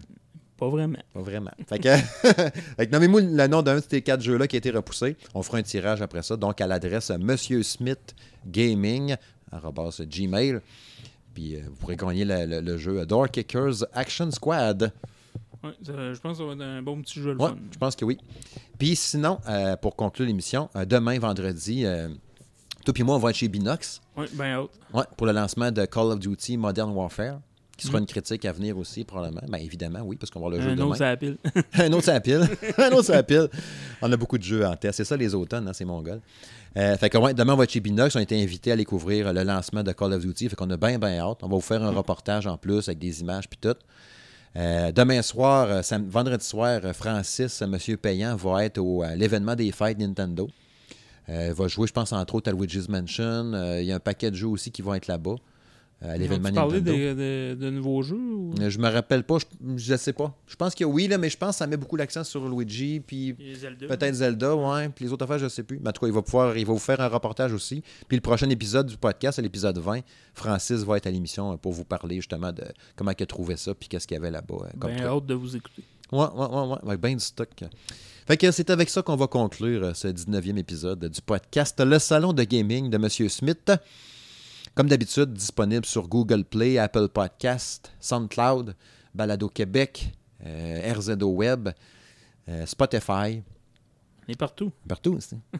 Pas vraiment. Pas vraiment. Fait que, fait que nommez-moi le nom d'un de ces quatre jeux-là qui a été repoussé. On fera un tirage après ça. Donc, à l'adresse Monsieur Smith Gaming, Gmail. Puis, euh, vous pourrez gagner le, le- le jeu Door Kickers Action Squad. Ouais, ça- je pense que ça va être un bon petit jeu le Ouais, fun. je pense que oui. Puis, sinon, euh, pour conclure l'émission, euh, demain, vendredi, euh, toi et moi, on va être chez Binox Ouais, ben haute. ouais, pour le lancement de Call of Duty Modern Warfare, qui sera Mhm. une critique à venir aussi, probablement. Bien, évidemment, oui, parce qu'on va avoir le jeu Un demain. autre, ça pile. un autre, c'est la pile. un autre, c'est la pile. On a beaucoup de jeux en test. C'est ça, les automnes, hein, c'est mongol. Euh, fait que, ouais, demain, on va être chez Binox. On a été invités à aller couvrir le lancement de Call of Duty. Fait qu'on a bien, bien hâte. On va vous faire un reportage en plus avec des images puis tout. Euh, demain soir, euh, sam- vendredi soir, euh, Francis, Monsieur Payant, va être au, à l'événement des fêtes Nintendo. Euh, il va jouer, je pense, entre autres à Luigi's Mansion. Il y a un paquet de jeux aussi qui vont être là-bas, à l'événement Tu parlais Nintendo. de, de, nouveaux jeux ou... Euh, Je me rappelle pas, je, je sais pas. Je pense que oui, là, mais je pense que ça met beaucoup l'accent sur Luigi, puis peut-être Zelda, ouais, puis les autres affaires, je sais plus. Mais en tout cas, il va pouvoir, il va vous faire un reportage aussi. Puis le prochain épisode du podcast, c'est l'épisode 20. Francis va être à l'émission euh, pour vous parler justement de comment il a trouvé ça, puis qu'est-ce qu'il y avait là-bas euh, truc. hâte de vous écouter. Ouais, ouais, ouais, ouais, avec bien du stock. Fait que c'est avec ça qu'on va conclure ce 19e épisode du podcast Le Salon de Gaming de Monsieur Smith. Comme d'habitude, disponible sur Google Play, Apple Podcast, SoundCloud, Balado Québec, euh, RZO Web, euh, Spotify, On est partout. partout.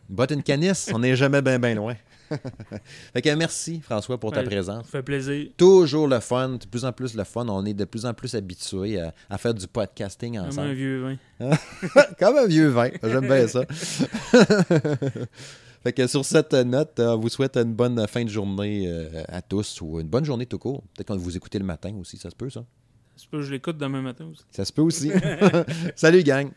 Botte une canisse, on n'est jamais bien bien loin. fait que merci François pour ta Ouais. présence. Ça fait plaisir. Toujours le fun, de plus en plus le fun. On est de plus en plus habitués à, à faire du podcasting Comme un ensemble. vieux vin. Comme un vieux vin. J'aime bien ça. fait que sur cette note, euh, on vous souhaite une bonne fin de journée euh, à tous ou une bonne journée tout court. Peut-être qu'on vous écoutez le matin aussi, ça se peut ça. C'est pas que je l'écoute demain matin aussi. Ça se peut aussi. Salut gang.